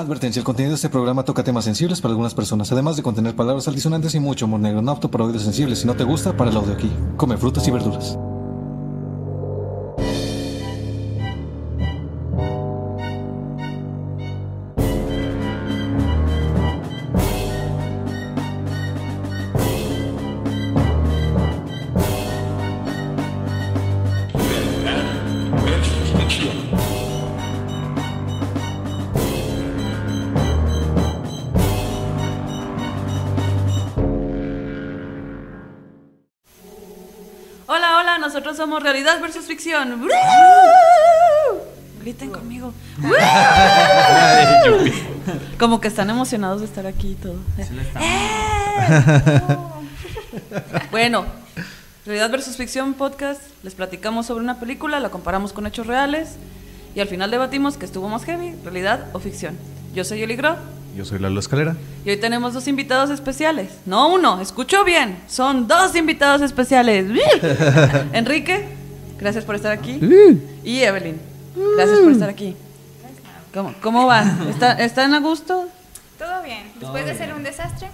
Advertencia, el contenido de este programa toca temas sensibles para algunas personas, además de contener palabras altisonantes y mucho humor negro, no apto para oídos sensibles. Si no te gusta, para el audio aquí. Come frutas y verduras. Ficción. Griten conmigo. Como que están emocionados de estar aquí y todo. ¡Eh! Bueno, Realidad versus Ficción podcast, les platicamos sobre una película, la comparamos con hechos reales y al final debatimos que estuvo más heavy, realidad o ficción. Yo soy Eli Gro Yo soy Lalo Escalera. y hoy tenemos dos invitados especiales. No uno, escucho bien. Son dos invitados especiales. Enrique, gracias por estar aquí. Y Evelyn, gracias por estar aquí. ¿Cómo, cómo va? ¿Está, ¿Están a gusto? Todo bien. Después de ser un desastre,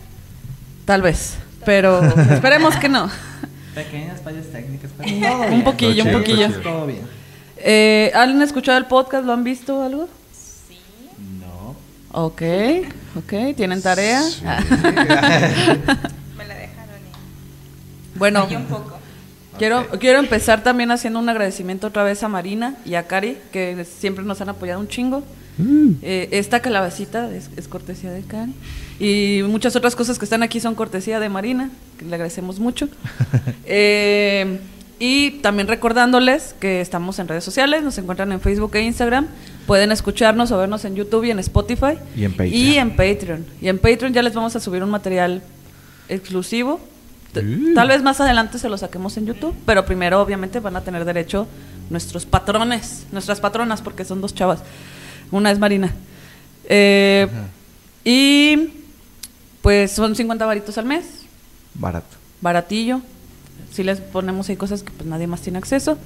Tal vez, pero esperemos que no. Pequeñas fallas técnicas, pero Un poquillo, un poquillo. todo bien. Eh, ¿Han escuchado el podcast? ¿Lo han visto algo? No. Ok, ok, ¿tienen tarea? Me la dejaron y Bueno, un poco. Quiero, quiero empezar también haciendo un agradecimiento otra vez a Marina y a Cari, que siempre nos han apoyado un chingo. Eh, esta calabacita es, es cortesía de Cari. Y muchas otras cosas que están aquí son cortesía de Marina, que le agradecemos mucho. Eh, y también recordándoles que estamos en redes sociales, nos encuentran en Facebook e Instagram. Pueden escucharnos o vernos en YouTube y en Spotify. Y en Patreon. Y en Patreon. Y en Patreon ya les vamos a subir un material exclusivo. Uh. Tal vez más adelante se lo saquemos en YouTube, pero primero obviamente van a tener derecho nuestros patrones, nuestras patronas, porque son dos chavas. Una es Marina. Eh, y pues son 50 varitos al mes, Barato. baratillo. Si les ponemos ahí cosas que pues nadie más tiene acceso.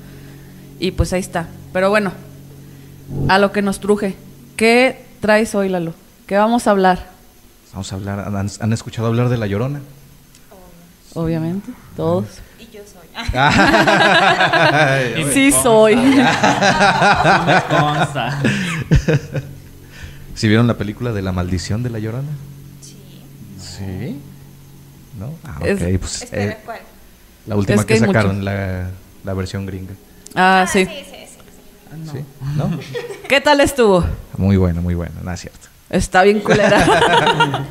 Y pues ahí está. Pero bueno, a lo que nos truje. ¿Qué traes hoy, Lalo? ¿Qué vamos a hablar? Vamos a hablar. ¿Han, han escuchado hablar de La Llorona? Obviamente, todos. Y yo soy. Ay, Sí soy. Me consta. ¿Sí vieron la película de La Maldición de La Llorona? sí. Sí. ¿No? Ah, Es- ok. Pues, Espera, eh, ¿cuál? la última Es que sacaron, la, la versión gringa. Ah, sí. sí, sí, sí. ¿Sí? ¿No? ¿Qué tal estuvo? Muy buena, muy buena. No es cierto. Está bien culera.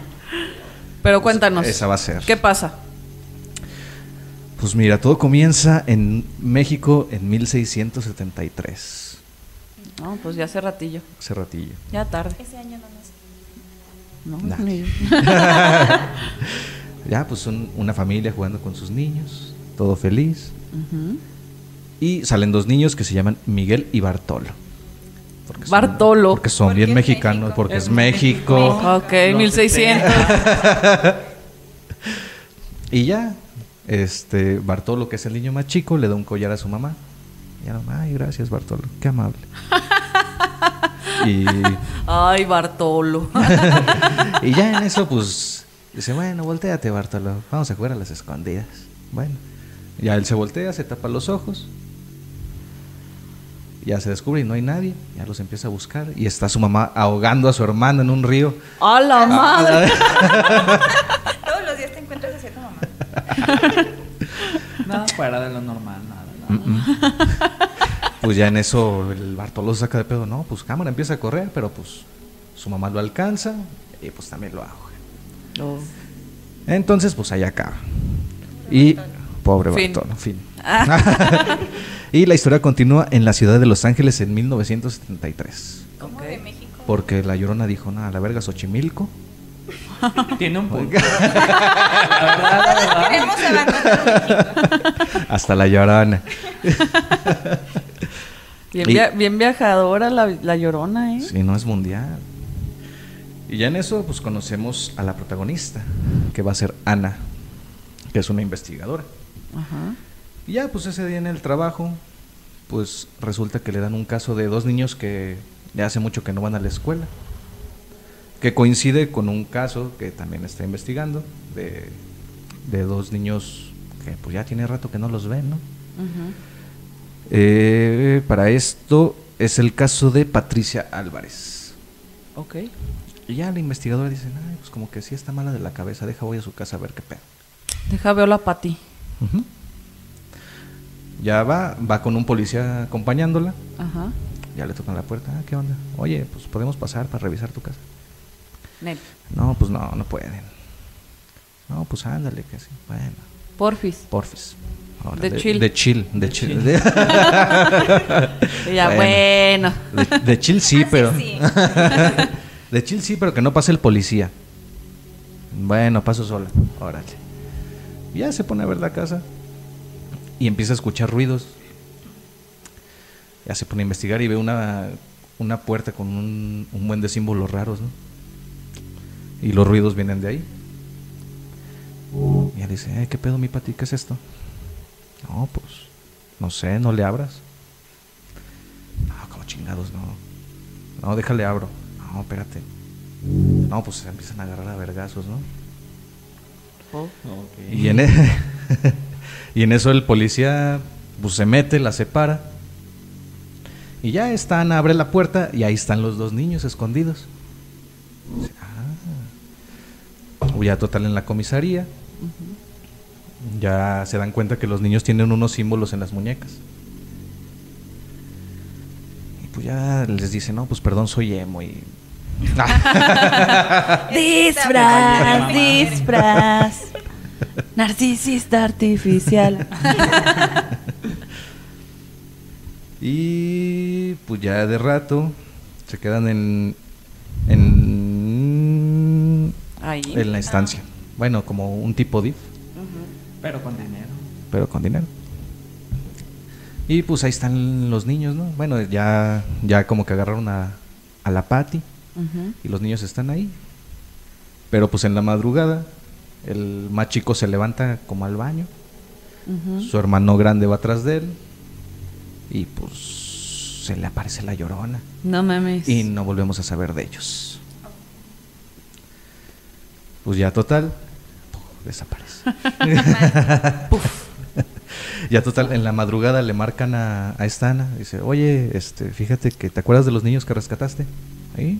Pero cuéntanos. Esa va a ser. ¿Qué pasa? Pues mira, todo comienza en México en 1673. No, pues ya hace ratillo. Hace ratillo. Ya tarde. Ese año no nací. No, Nah. ni. Ya, pues son una familia jugando con sus niños, todo feliz. Y salen dos niños que se llaman Miguel y Bartolo. Porque son- Bartolo. porque son Porque bien mexicanos, México. porque es, Es México. Ok, Los 1600. Y ya, este, Bartolo, que es el niño más chico, le da un collar a su mamá. Y ya mamá, ay, gracias Bartolo, qué amable. y, Ay, Bartolo. y ya en eso, pues, dice, bueno, volteate Bartolo, vamos a jugar a las escondidas. Bueno, ya él se voltea, se tapa los ojos. Ya se descubre y no hay nadie, ya los empieza a buscar. Y está su mamá ahogando a su hermano en un río. ¡A la madre! Nada fuera de lo normal, nada. nada. Mm, mm. Pues ya en eso el Bartolo saca de pedo, no, pues cámara empieza a correr, pero pues su mamá lo alcanza y pues también lo ahoga. Oh. Entonces, pues ahí acaba. Y pobre Fin. Bartolo, fin. y la historia continúa en la ciudad de Los Ángeles en 1973. ¿Cómo de México? Porque la Llorona dijo, nada, la verga Xochimilco. Tiene un punto. Queremos abandonar. Hasta la Llorona. Bien, Y- via- bien viajadora la, la llorona, ¿eh? Sí, no es mundial. Y ya en eso, pues conocemos a la protagonista, que va a ser Ana, que es una investigadora. Ajá. Y ya, pues ese día en el trabajo, pues resulta que le dan un caso de dos niños que ya hace mucho que no van a la escuela. Que coincide con un caso que también está investigando de, de dos niños que pues ya tiene rato que no los ven, ¿no? Eh, para esto es el caso de Patricia Álvarez. Ok. Y ya la investigadora dice, "Ay, pues como que sí está mala de la cabeza, deja voy a su casa a ver qué pedo. Deja veo la pati. Ujú. Ya va, va con un policía acompañándola, Ajá. ya le tocan la puerta, "Ah, ¿qué onda? Oye, pues podemos pasar para revisar tu casa. Nel. No, pues no, no pueden. No, pues ándale, que sí. Bueno, Porfis. porfis. Ahora, De chill. De chill, de chill. De, ya, Bueno. bueno. de- de chill sí, Ah, sí, pero... sí. de chill sí, pero que no pase el policía. Bueno, paso sola. Órale. Ya se pone a ver la casa y empieza a escuchar ruidos. Ya se pone a investigar y ve una, una puerta con un, un buen de símbolos raros, ¿no? Y los ruidos vienen de ahí. Y ella dice, "Eh, ¿qué pedo, mi pati? ¿Qué es esto? No, pues, no sé, no le abras. No, como chingados, no. No, déjale abro. No, espérate. No, pues se empiezan a agarrar a vergazos, ¿no? Oh. Y en, e- y en eso el policía pues, se mete, la separa. Y ya están, abre la puerta y ahí están los dos niños escondidos. "Ah". Ya total en la comisaría. Ya se dan cuenta que los niños tienen unos símbolos en las muñecas. Y pues ya les dice, no, pues perdón, soy emo y... Disfraz, disfraz. Narcisista artificial. Y pues ya de rato se quedan en, en, Ahí. en la estancia. Bueno, como un tipo DIF, Pero con dinero. pero con dinero. Y pues ahí están los niños, ¿no? Bueno, ya, ya como que agarraron a, a la Patty Ujú. y los niños están ahí. Pero pues en la madrugada el más chico se levanta como al baño. Su hermano grande va atrás de él. Y pues se le aparece la llorona. No mames. Y no volvemos a saber de ellos. Pues ya total, ¡puf! desaparece. ya total, en la madrugada le marcan a, a esta Ana. Dice, oye, este, fíjate que te acuerdas de los niños que rescataste. ¿Ahí?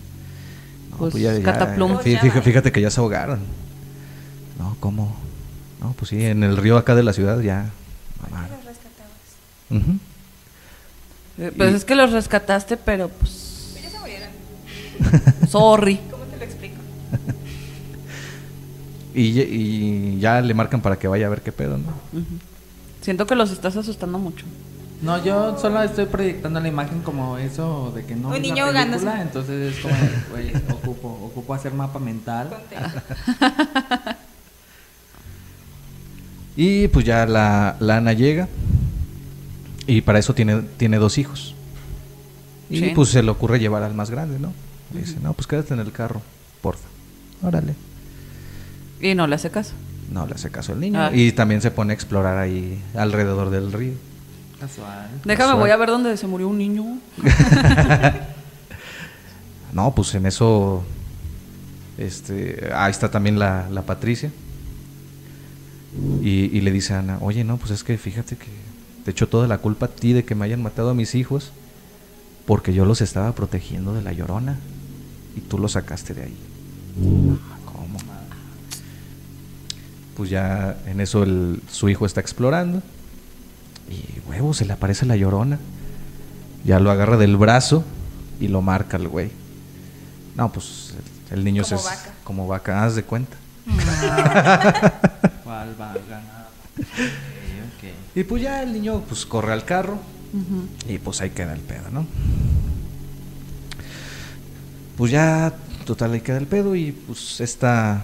No, Pues, fí- fí- fíjate, que ya se ahogaron. No, ¿cómo? No, pues sí, en el río acá de la ciudad ya. ¿Por qué los rescatabas? Eh, Pues Y- es que los rescataste, pero pues. Pero ya se murieron. Sorry. ¿Cómo te lo explico? Y, ya le marcan para que vaya a ver qué pedo, ¿no? Siento que los estás asustando mucho. No, yo solo estoy proyectando la imagen como eso de que no Un niño la película, entonces es como, güey, ocupo, ocupo hacer mapa mental. Y pues ya la, la Ana llega. Y para eso tiene, tiene dos hijos. Y Sí. pues se le ocurre llevar al más grande, ¿no? Le dice, no, pues quédate en el carro, porfa. Órale. Y no le hace caso. No le hace caso al niño. Ah. Y también se pone a explorar ahí alrededor del río. Casual. Déjame, Casual. voy a ver dónde se murió un niño. No, pues en eso. Este, ahí está también la, la Patricia. Y, y le dice a Ana, oye, no, pues es que fíjate que te echo toda la culpa a ti de que me hayan matado a mis hijos porque yo los estaba protegiendo de la llorona y tú los sacaste de ahí. "Ah. Pues ya en eso el, su hijo está explorando y huevo, se le aparece la llorona. Ya lo agarra del brazo y lo marca el güey. No, pues el, el niño Como se vaca. como vaca, haz de cuenta. ¿Cuál va a ganar? Ok, ok. Y pues ya el niño pues corre al carro y pues ahí queda el pedo, ¿no? Pues ya, total, ahí queda el pedo y pues esta,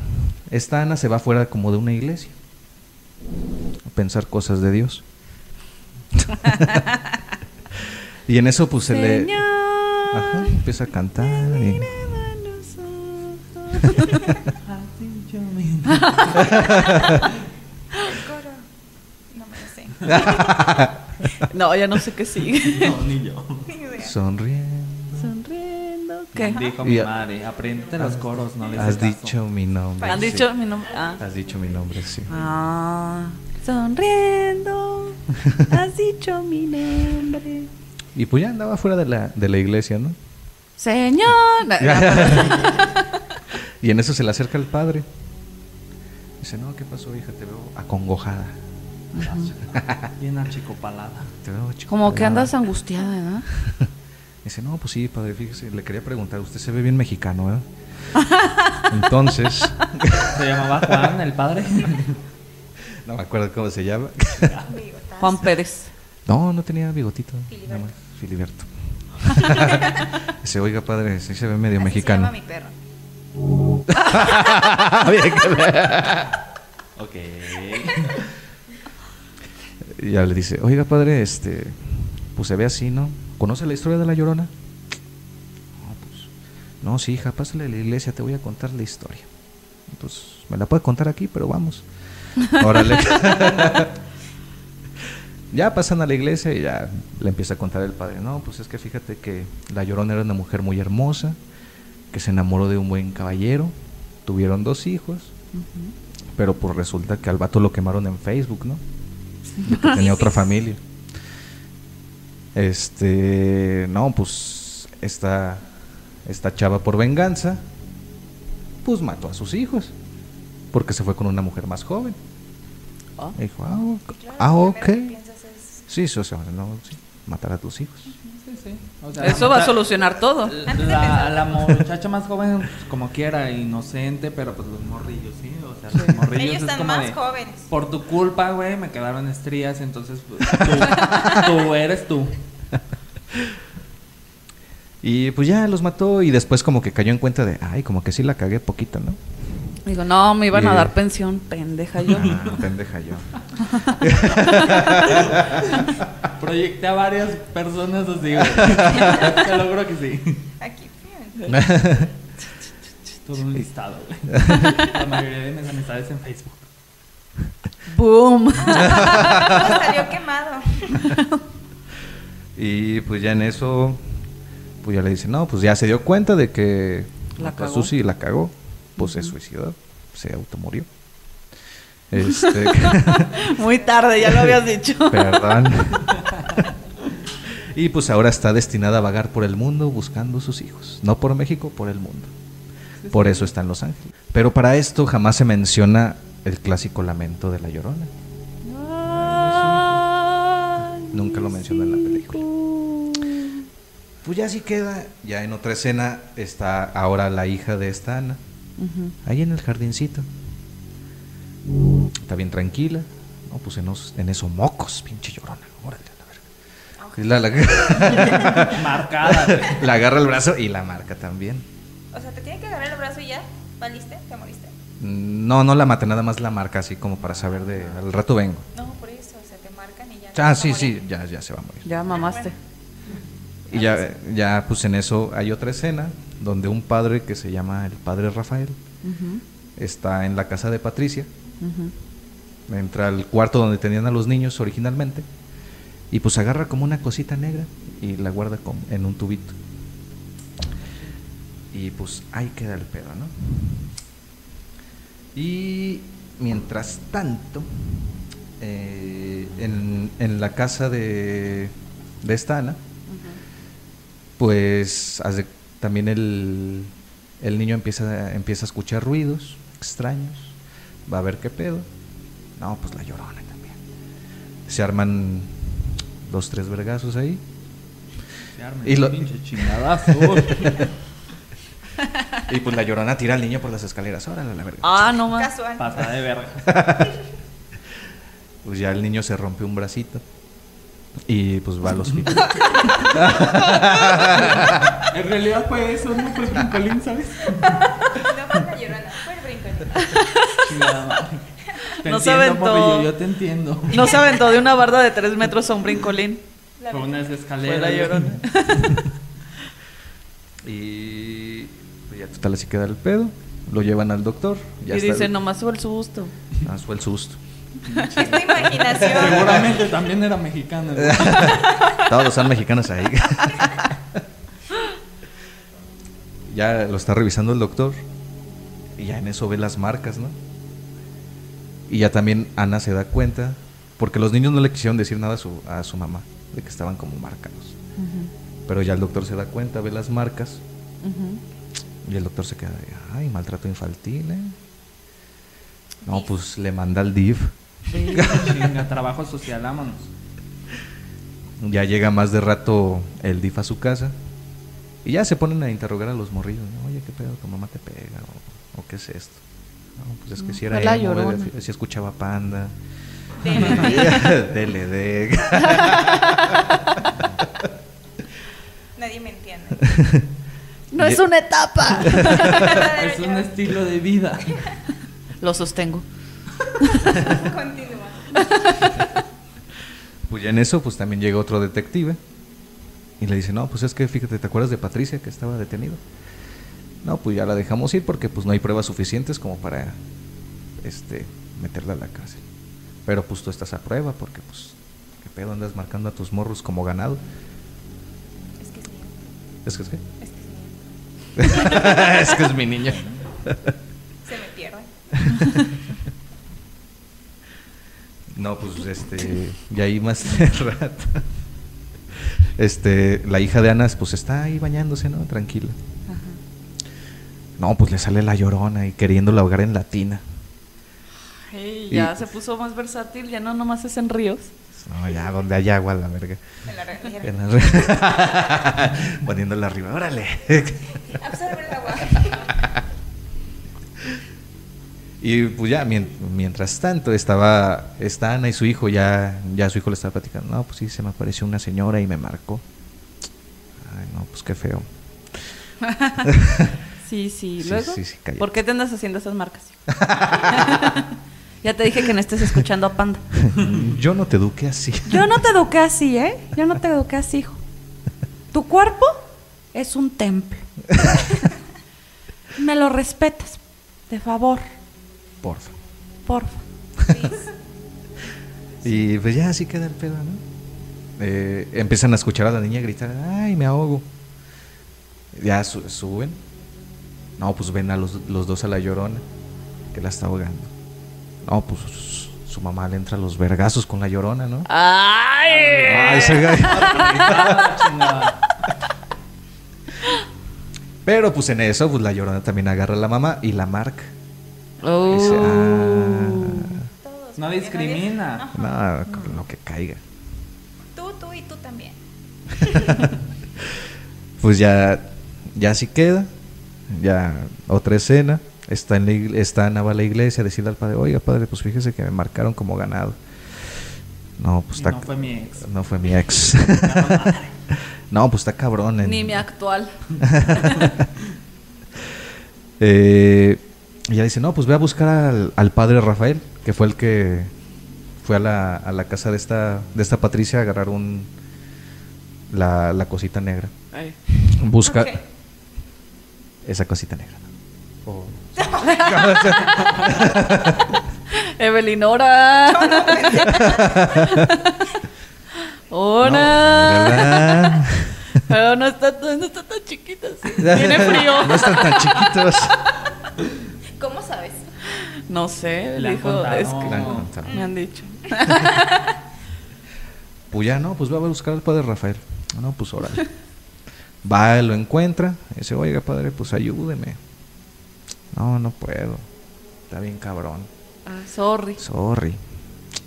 esta Ana se va fuera como de una iglesia a pensar cosas de Dios. y en eso pues se le... Ajá, empieza a cantar y... Coro. No me lo sé. No, ya no sé qué sigue. No, ni yo. Sonriendo. ¿Qué? Dijo Y mi madre, aprende los coros, no les Has dicho mi nombre. ¿Han sí. dicho mi nombre? Ah. Has dicho mi nombre, sí. Ah, sonriendo, has dicho mi nombre. Y pues ya andaba fuera de la, de la iglesia, ¿no? Señor. y en eso se le acerca el padre. Dice, no, ¿qué pasó, hija? Te veo acongojada. Bien achicopalada. Te veo chico Como que pelada". andas angustiada, ¿verdad? Dice, no, pues sí, padre, fíjese, le quería preguntar, usted se ve bien mexicano, ¿verdad? Entonces, ¿Se llamaba Juan, el padre? no me acuerdo cómo se llama. Juan Pérez. No, no tenía bigotito. Filiberto. más, Filiberto. Dice, oiga, padre, sí se ve medio Así mexicano. Se llama mi perro. Le- ok. Y ya le dice, oiga, padre, este, pues se ve así, ¿no? ¿Conoce la historia de la Llorona? No, pues, no, sí, hija, pásale a la iglesia, te voy a contar la historia. Pues, me la puede contar aquí, pero vamos. Órale. ya pasan a la iglesia y ya le empieza a contar el padre. No, pues es que fíjate que la Llorona era una mujer muy hermosa, que se enamoró de un buen caballero, tuvieron dos hijos, pero pues resulta que al vato lo quemaron en Facebook, ¿no? De que tenía otra familia. Este, no, pues esta, esta chava por venganza, pues mató a sus hijos, porque se fue con una mujer más joven. Ah. Y dijo, ah, ok. Ah, es, Sí, sí, o sea, no, sí, matar a tus hijos. Sí, sí. O sea, Eso va a solucionar todo. La, la muchacha más joven, pues, como quiera, inocente, pero pues los morrillos, sea, los morrillos Ellos es están como más de, jóvenes. Por tu culpa, güey, me quedaron estrías, entonces pues, tú, tú eres tú. Y pues ya los mató y después como que cayó en cuenta de, ay, como que sí la cagué poquito, ¿no? Digo, no, me iban a dar pensión, pendeja yo. Ah, pendeja yo. Proyecté a varias personas así, güey. Te logro que sí. Aquí, fíjate. Todo un listado, güey. La mayoría de mis amistades en Facebook. Boom. Salió quemado. Y pues ya en eso, pues ya le dice, no, pues ya se dio cuenta de que La cagó. Susi la cagó. Pues se suicidó, se automurió. Este, Muy tarde, ya lo habías dicho. perdón. y pues ahora está destinada a vagar por el mundo buscando sus hijos. No por México, por el mundo. Por eso está en Los Ángeles. Pero para esto jamás se menciona el clásico lamento de la llorona. Nunca lo mencionó en la película. Pues ya así queda. Ya en otra escena está ahora la hija de esta Ana. Ahí en el jardincito. Está bien tranquila. No, pues en, os- en eso mocos, pinche llorona. Órale, la verga. Y La, la- Marcada, la agarra el brazo y la marca también. O sea, te tiene que agarrar el brazo y ya. ¿Valiste? ¿Te moriste? No, no la mata, nada más la marca así como para saber de al rato vengo. No, por eso. O sea, te marcan y ya. Ah, sí, sí, ya, ya se va a morir. Ya mamaste. Y ya, ya, pues en eso hay otra escena donde un padre que se llama el padre Rafael está en la casa de Patricia, entra al cuarto donde tenían a los niños originalmente y pues agarra como una cosita negra y la guarda como en un tubito. Y pues ahí queda el pedo, ¿no? Y mientras tanto, eh, en, en la casa de, de esta Ana, pues hace- también el, el niño empieza, empieza a escuchar ruidos extraños, va a ver qué pedo. No, pues la llorona también. Se arman dos, tres vergazos ahí. Se arma Y lo- pinche chingadazo. Y pues la llorona tira al niño por las escaleras. Órale, a la verga. Ah, no más. Casual. Pasada de verga. Pues ya el niño se rompe un bracito. Y pues va al hospital. En realidad fue eso, no fue brincolín, ¿sabes? No fue la llorona, fue el brincolín. Te No se entiendo, aventó. yo te entiendo. No se aventó de una barda de tres metros a un brincolín. Fue unas Fue escaleras. la llorona. y total así queda el pedo. Lo llevan al doctor. Ya y está dice, el- nomás fue el susto. Ah, fue el susto. Es tu imaginación. Seguramente también era mexicano. güey. Todos son mexicanos ahí. ya lo está revisando el doctor. Y ya en eso ve las marcas, ¿no? Y ya también Ana se da cuenta, porque los niños no le quisieron decir nada a su, a su mamá, de que estaban como marcados. Pero ya el doctor se da cuenta, ve las marcas, y el doctor se queda de, ay, maltrato infantil, ¿eh? No, pues le manda al DIF. Sí, chinga, trabajo social, vámonos. Ya llega más de rato el DIF a su casa. Y ya se ponen a interrogar a los morrillos. ¿no? Oye, ¿qué pedo? ¿Tu mamá te pega? ¿O, o qué es esto? No, pues es que si era emo, si escuchaba Panda. DLD. Nadie me entiende. No es una etapa. Es un estilo de vida. Lo sostengo. Continúa. Pues ya en eso, pues también llega otro detective. Y le dice, no, pues es que fíjate, ¿te acuerdas de Patricia que estaba detenido? No, pues ya la dejamos ir porque pues no hay pruebas suficientes como para este meterla a la cárcel. Pero pues tú estás a prueba porque pues qué pedo andas marcando a tus morros como ganado. Es que es mío. Es que es que Es que es mi niña. Se me pierde. No, pues este, y ahí más de rato. Este, la hija de Ana pues está ahí bañándose, ¿no? Tranquila. No, pues le sale la llorona y queriéndola ahogar en la tina. Hey, Y- ya se puso más versátil, ya no nomás es en ríos. No, ya, donde hay agua, la verga. La. En la- Poniéndola arriba, órale. Absorbe el agua. Y pues ya, mien- mientras tanto, estaba está Ana y su hijo, ya, ya su hijo le estaba platicando. No, pues sí, se me apareció una señora y me marcó. Ay, no, pues qué feo. Sí, sí. Luego, sí, sí, cállate. ¿por qué te andas haciendo esas marcas? ya te dije que no estés escuchando a Panda. Yo no te eduqué así. Yo no te eduqué así, ¿eh? Yo no te eduqué así, hijo. Tu cuerpo es un templo. Me lo respetas, de favor, Porfa. porfa. Y pues ya así queda el pedo, ¿no? Eh, empiezan a escuchar a la niña gritar, ay, me ahogo. Ya su- suben. No, pues ven a los, los dos a la llorona, que la está ahogando. No, pues su mamá le entra a los vergazos con la llorona, ¿no? ¡Ay! Ay, ese gallo. Ah. Pero pues en eso, pues la llorona también agarra a la mamá y la marca. Oh. Dice, ah. No discrimina. No, con lo que caiga. Tú, tú y tú también. Pues ya, ya así queda. Ya otra escena. Está en la está a la iglesia a decirle al padre, oiga padre, pues fíjese que me marcaron como ganado. No, pues está. no fue mi ex. no fue mi ex. no, pues está cabrón. en- Ni mi actual. Eh, y ella dice, no, pues ve a buscar al, al padre Rafael, que fue el que fue a la, a la casa de esta, de esta Patricia a agarrar un la, la cosita negra. Ay. Busca esa cosita negra. Oh. Evelyn, ¡hora! ¡Hora! mírala. Pero no está, tan- no está tan chiquita. Tiene frío. No están tan chiquitos. ¿Cómo sabes? No sé, Le dijo. Es que han no, me han dicho. Pues ya no, pues va a buscar al padre Rafael. No, pues órale. Va, lo encuentra. y Dice, oiga padre, pues ayúdeme. No, no puedo. Está bien cabrón. Ah, sorry. Sorry.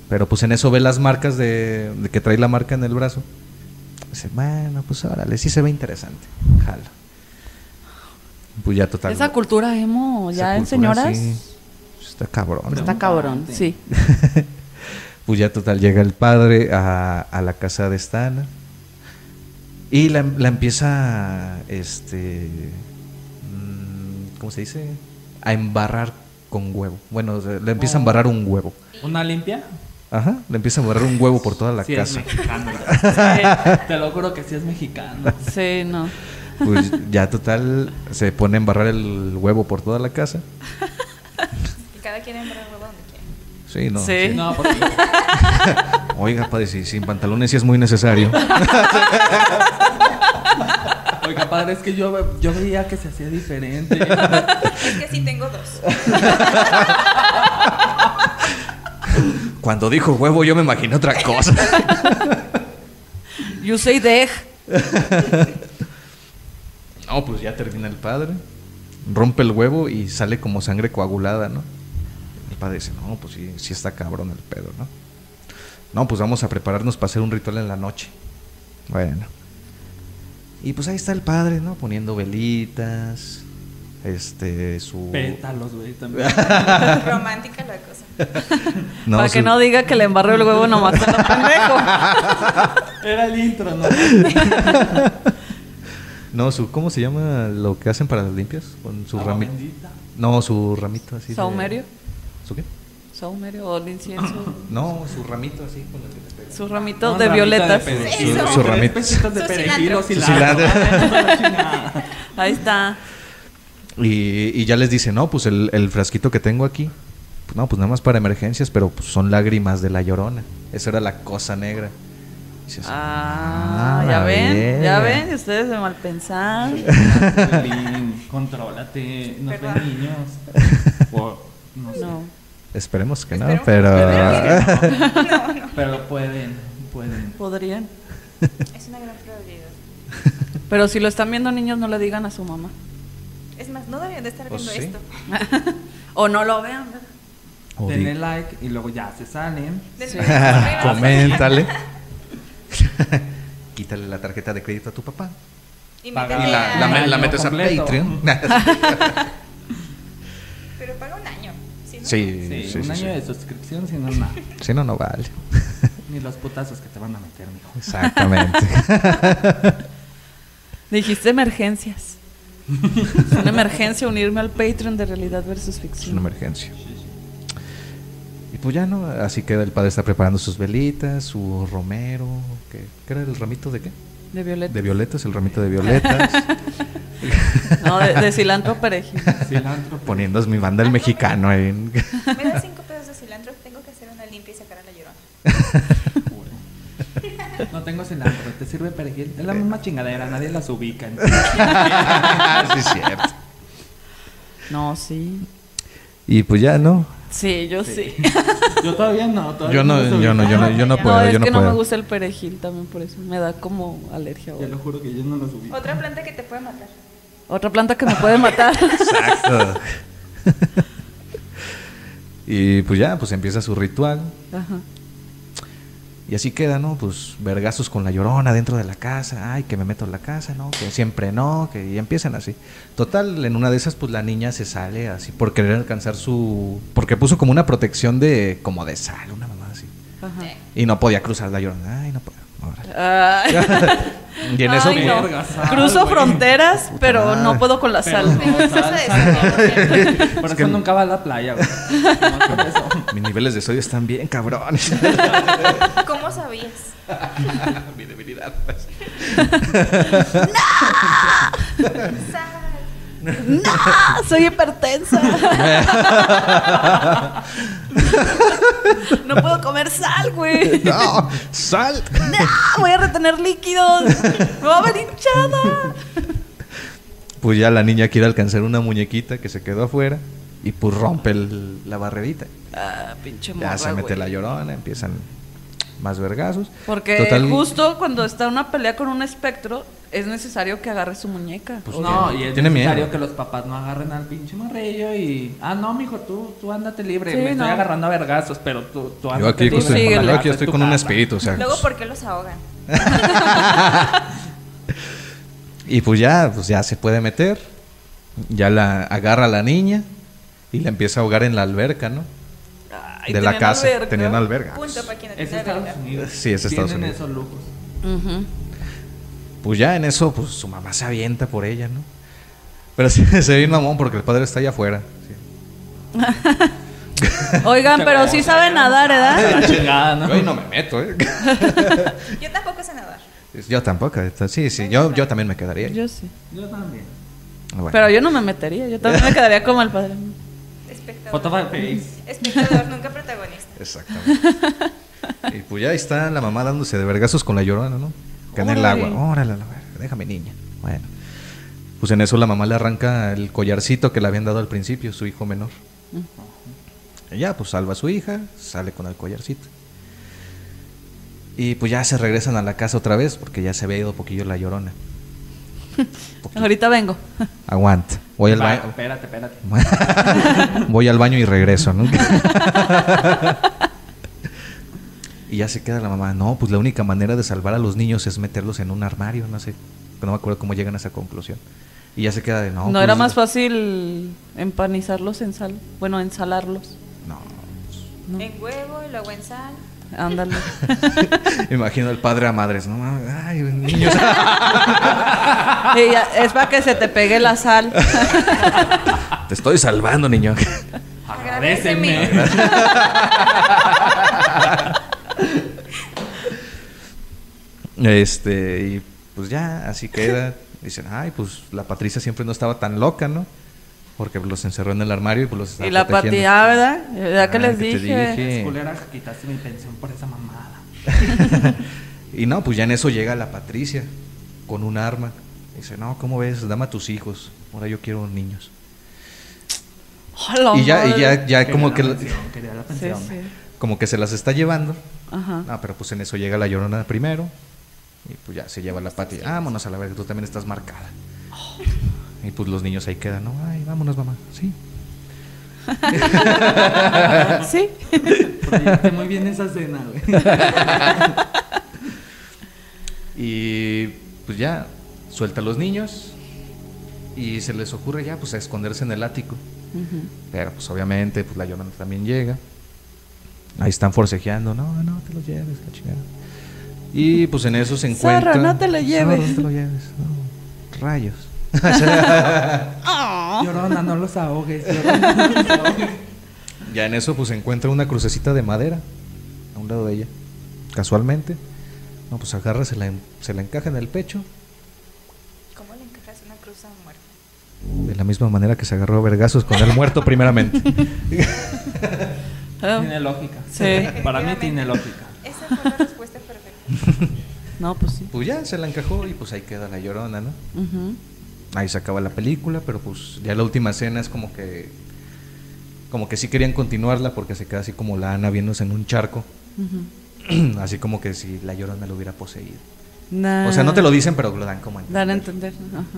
Pero pues en eso ve las marcas de, de que trae la marca en el brazo. Dice, bueno, pues órale, sí se ve interesante. Jala. Pues ya total. Esa cultura emo, ya en señoras. sí, está cabrón. Está cabrón, sí. Pues ya total llega el padre a, a la casa de esta Ana. Y la, la empieza, este, mm, ¿cómo se dice? A embarrar con huevo. Bueno, le empieza a embarrar un huevo. ¿Una limpia? Ajá, le empieza a embarrar un huevo por toda la sí casa. es mexicano. Te lo juro que sí es mexicano. Sí, no. Pues ya total se pone a embarrar el huevo por toda la casa. Y cada quien embra el huevo donde quiera. Sí, no. Sí. sí. No, porque Oiga, padre, si sin pantalones sí es muy necesario. Padre, es que yo, yo veía que se hacía diferente. Es que sí tengo dos. Cuando dijo huevo, yo me imaginé otra cosa. You say dej. No, pues ya termina el padre. Rompe el huevo y sale como sangre coagulada, ¿no? El padre dice, no, pues sí, sí está cabrón el pedo, ¿no? No, pues vamos a prepararnos para hacer un ritual en la noche. Bueno. Y pues ahí está el padre, ¿no? Poniendo velitas. Este, su... Pétalos, güey, también. Romántica la cosa. No, Para que no diga que le embarró el huevo nomás a pendejo. Era el intro, ¿no? No, su... ¿Cómo se llama lo que hacen para las limpias? Con su bendita. No, su ramito así. de- Saumerio. ¿Su qué? Saumerio o el incienso. No, su ramito así con el que te pegas. De violetas. Su- su ramito. De perejil o cilantro. Su cilantro. cilantro. Ahí está. Y, y ya les dice, no, pues el, el frasquito que tengo aquí, pues no, pues nada más para emergencias, pero pues son lágrimas de la llorona. Esa era la cosa negra. Dices, Ah, "Ah, ya ven, ya verga". ven, ustedes de mal pensar. Contrólate, niños. O, no sé. No. Esperemos que no, pero... que No, no. Pero pueden, pueden. Podrían. Es una gran probabilidad. Pero si lo están viendo niños, no le digan a su mamá. Es más, no deberían de estar Pues viendo sí. esto. o no lo vean, Denle like y luego ya se salen. Sí. Coméntale. Quítale la tarjeta de crédito a tu papá. Y Y la, metes a. Patreon. Pero paga un año. ¿Sí, no? sí, Sí, sí, un sí, año sí. de suscripción, si no. Si no, no vale. Ni los putazos que te van a meter, mijo. Exactamente. Dijiste emergencias. Es una emergencia unirme al Patreon de realidad versus Es ficción. una emergencia. Y pues ya no, así queda el padre está preparando sus velitas, su romero, ¿qué, qué era el ramito de qué? De violeta. De violetas, el ramito de violetas. No, de, de cilantro perejil. Cilantro. Poniendo mi banda el mexicano ahí. Me das cinco pesos de cilantro, tengo que hacer una limpia y sacar a la llorona. No tengo cilantro, te sirve perejil. Es la misma chingadera, nadie las ubica. sí, es cierto. No, sí. Y pues ya no. Sí, yo sí. Yo todavía no, todavía Yo no, los yo no, yo no, yo no No, puedo, no, es yo no que no me gusta el perejil también por eso. Me da como alergia. Te lo juro que yo no los ubico. Otra planta que te puede matar. Otra planta que me puede matar. Exacto. y pues ya, pues empieza su ritual. Ajá. Y así queda, ¿no? Pues vergazos con la llorona dentro de la casa. Ay, que me meto en la casa, ¿no? Que siempre no, que y empiezan así. Total, en una de esas, pues la niña se sale así por querer alcanzar su. Porque puso como una protección de. como de sal, una mamá así. Ajá. Y no podía cruzar la llorona. Ay, no puedo. órale. Ay. y en eso. No. Sal, Cruzo güey. fronteras, Puta pero madre. no puedo con la Pero sal. no. Por Es eso nunca va a la playa, güey. No, eso. Mis niveles de sodio están bien cabrones. ¿Cómo sabías? Mi debilidad. Sal. ¡No! Soy hipertensa. no puedo comer sal, güey. no, sal. No, voy a retener líquidos. Me va a ver hinchada. Pues ya la niña quiere alcanzar una muñequita que se quedó afuera y pues rompe el- la barrerita. Ah, pinche Ya morra, se mete güey. la llorona, empiezan más vergazos. Porque Total- justo cuando está una pelea con un espectro, es necesario que agarre su muñeca. Pues no, y es tiene necesario miedo. que los papás no agarren al pinche morrillo y... Ah, no, mijo, tú, tú ándate libre. Sí, Me no. estoy agarrando a vergazos, pero tú, tú Yo ándate aquí, libre. yo aquí estoy es con un espíritu, o sea. Luego, ¿por qué los ahogan? Y pues ya, pues ya se puede meter. Ya la agarra a la niña y la empieza a ahogar en la alberca, ¿no? Ay, de la casa. Tenían alberga. Punto para quien Es Estados. Unidos. Sí, es Estados Tienen Unidos. esos lujos. Pues ya en eso, pues su mamá se avienta por ella, ¿no? Pero sí, se ve un mamón porque el padre está allá afuera. sí. Oigan, pero sí sabe nadar, ¿verdad? Chingada, ¿no? Yo ahí no me meto, ¿eh? Yo tampoco sé nadar. Yo tampoco. Sí, sí, yo, yo también me quedaría ahí. Yo sí. Yo también. Bueno. Pero yo no me metería, yo también me quedaría como el padre. Espectador. Espectador, nunca protagonista. Exactamente. y pues ya está la mamá dándose de vergazos con la llorona, ¿no? Que en el Órale. agua. Órale, déjame niña. Bueno. Pues en eso la mamá le arranca el collarcito que le habían dado al principio, su hijo menor. Y ya, pues salva a su hija, sale con el collarcito. Y pues ya se regresan a la casa otra vez porque ya se había ido poquillo la llorona. Ahorita vengo. Aguanta. Voy al Va, baño. Espérate, espérate. Voy al baño y regreso, ¿no? y ya se queda la mamá. No, pues la única manera de salvar a los niños es meterlos en un armario, no sé. No me acuerdo cómo llegan a esa conclusión. Y ya se queda de no. No, pues, era más fácil empanizarlos en sal. Bueno, ensalarlos. No. ¿no? En huevo y luego en sal. Ándale. Imagino el padre a madres, ¿no? Ay, niños. Es para que se te pegue la sal. Te estoy salvando, niño. Agradeceme. Este, y pues ya, así queda. Dicen, ay, pues la Patricia siempre no estaba tan loca, ¿no? Porque los encerró en el armario y pues los estaba Y la protegiendo. pateada, ¿verdad? ¿Verdad que les que te dije? dije. Quitaste mi pensión por esa mamada. Y no, pues ya en eso llega la Patricia con un arma. Dice, no, ¿cómo ves? Dame a tus hijos. Ahora yo quiero niños. Hola, y ya, y ya, ya Quería como la que, pensión, quería la Sí, pensión. sí. como que se las está llevando. Ajá. Ah, pero pues en eso llega la llorona primero. Y pues ya se lleva la pati. Vámonos a la verga, tú también estás marcada. Y pues los niños ahí quedan, no, ay, vámonos, mamá. Sí. Sí. Proyecté muy bien esa escena, güey. Y pues ya suelta a los niños. Y se les ocurre ya pues a esconderse en el ático. Pero pues obviamente pues la llorona también llega. Ahí están forcejeando, no, no te lo lleves, la chingada. Y pues en eso se encuentra. no te lo lleves. Zorra, no te lo lleves. no, rayos. Llorona, no los ahogues. Llorona, no los ahogues. Ya en eso pues encuentra una crucecita de madera a un lado de ella. Casualmente. No, pues agarra, se la, se la encaja en el pecho. ¿Cómo le encajas una cruz a un muerto? De la misma manera que se agarró a vergazos con el muerto primeramente. Tiene lógica. Sí. Para mí tiene lógica. Esa fue la respuesta perfecta. No, pues sí. Pues ya se la encajó y pues ahí queda la llorona, ¿no? Ujú. Ahí se acaba la película, pero pues ya la última escena es como que como que sí querían continuarla porque se queda así como la Ana viéndose en un charco, así como que si la llorona lo hubiera poseído. Nah. O sea, no te lo dicen, pero lo dan como a Dan a entender. entender. Ajá.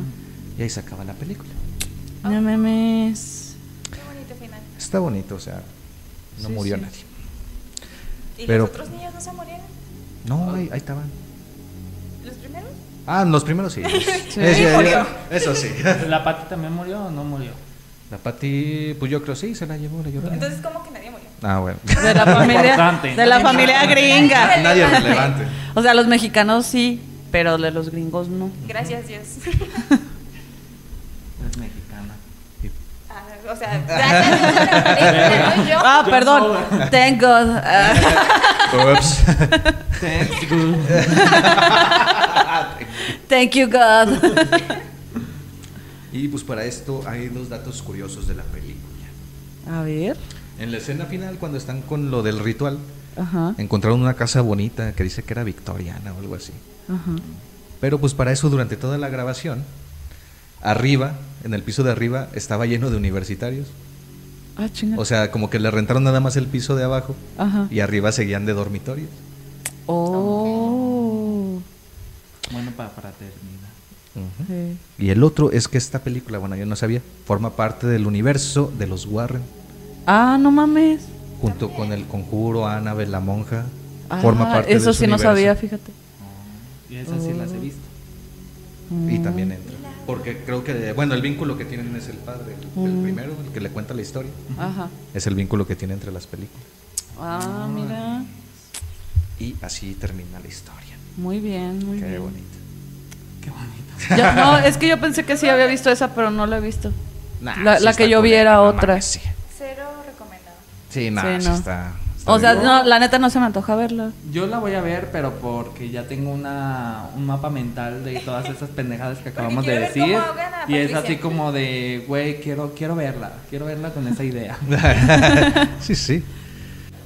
Y ahí se acaba la película. No memes. Qué bonito final. Está bonito, o sea, no Sí, murió sí. nadie. ¿Y Pero- los otros niños no se murieron? No, ahí, ahí estaban. ¿Los primeros? Ah, los primeros sí. Sí. Sí, Murió. Eso sí. ¿La Pati también murió o no murió? La Pati, pues yo creo sí, se la llevó la llorona. Entonces, ¿cómo que nadie murió? Ah, bueno. De la familia. De la familia gringa. Nadie relevante. O sea, los mexicanos sí, pero de los gringos no. Gracias, Dios. Ah, o sea, gracias no yo. Ah, Yo perdón. no. Thank God. Ah. Thanks, good. thank you, God. Y pues para esto hay dos datos curiosos de la película. A ver. En la escena final, cuando están con lo del ritual, Ajá. encontraron una casa bonita que dice que era victoriana o algo así. Ajá. Pero pues para eso, durante toda la grabación, arriba, en el piso de arriba, estaba lleno de universitarios. Ah, chinga. O sea, como que le rentaron nada más el piso de abajo Ajá. y arriba seguían de dormitorios. Oh. Bueno, para fraternidad. Ujú. Sí. Y el otro es que esta película, bueno, yo no sabía, forma parte del universo de los Warren, Ah, no mames. junto con el conjuro, Annabelle la monja. Ah, forma parte Eso sí no sabía, fíjate. Y esas sí las he visto. Y Mm. también entra. Porque creo que, bueno, el vínculo que tienen es el padre, el, el Mm. primero, el que le cuenta la historia. Ajá. Es el vínculo que tiene entre las películas. Ah, mira. Y así termina la historia. Muy bien, muy Qué bien. bonito. Qué bonito. Yo- no, es que yo pensé que sí había visto esa, pero no la he visto. Nah, La- sí que yo vi era otra. sí. Cero recomendado. Sí, no, Sí, sí no. está, está O sea, no, la neta no se me antoja verla. Yo la voy a ver, pero porque ya tengo una, un mapa mental de todas esas pendejadas que acabamos de decir. Y es así como de, güey, quiero, quiero verla. Quiero verla con esa idea. sí, sí.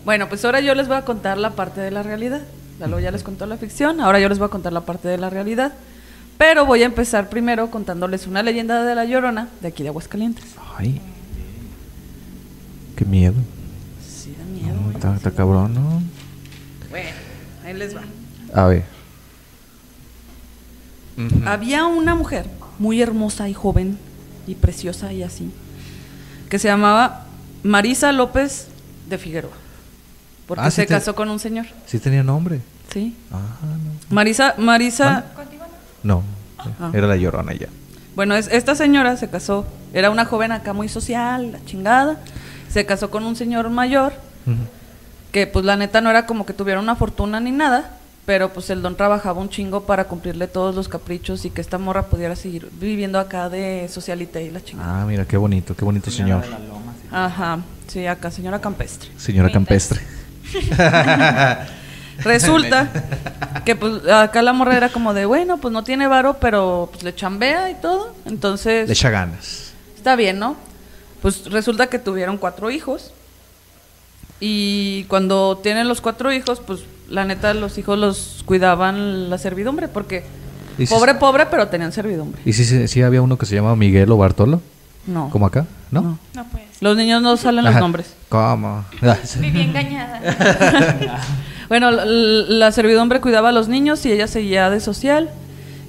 Bueno, pues ahora yo les voy a contar la parte de la realidad. Lalo ya les contó la ficción, ahora yo les voy a contar la parte de la realidad. Pero voy a empezar primero contándoles una leyenda de la Llorona de aquí de Aguascalientes. Ay. Qué miedo. Miedo. No, está, está cabrón, ¿no? Bueno, ahí les va. A ver. Había una mujer muy hermosa y joven y preciosa y así, que se llamaba Marisa López de Figueroa, porque Ah, se casó con un señor. Sí tenía nombre. Sí. Ah, no. Marisa, Marisa, ¿Contigo no? No. Ah. Era la llorona ya. bueno, es, esta señora se casó, era una joven acá muy social, la chingada, se casó con un señor mayor, Que pues la neta no era como que tuviera una fortuna ni nada, pero pues el don trabajaba un chingo para cumplirle todos los caprichos y que esta morra pudiera seguir viviendo acá de socialité y la chingada. Ah, mira, qué bonito, qué bonito señor. De la loma, sí. Ajá, sí, acá, señora campestre. Señora campestre. Resulta que pues acá la morra era como de, bueno, pues no tiene varo, pero pues le chambea y todo. Entonces, Le echa ganas. está bien, ¿no? Pues resulta que tuvieron cuatro hijos. Y cuando tienen los cuatro hijos, pues la neta los hijos los cuidaban la servidumbre, porque ¿Y si- pobre, pobre, pero tenían servidumbre. ¿Y si, si, si había uno que se llamaba Miguel o Bartolo? No. ¿Como acá? ¿No? No. No pues. Los niños no salen los nombres. ¿Cómo? Viví engañada. Bueno, la, la servidumbre cuidaba a los niños y ella seguía de social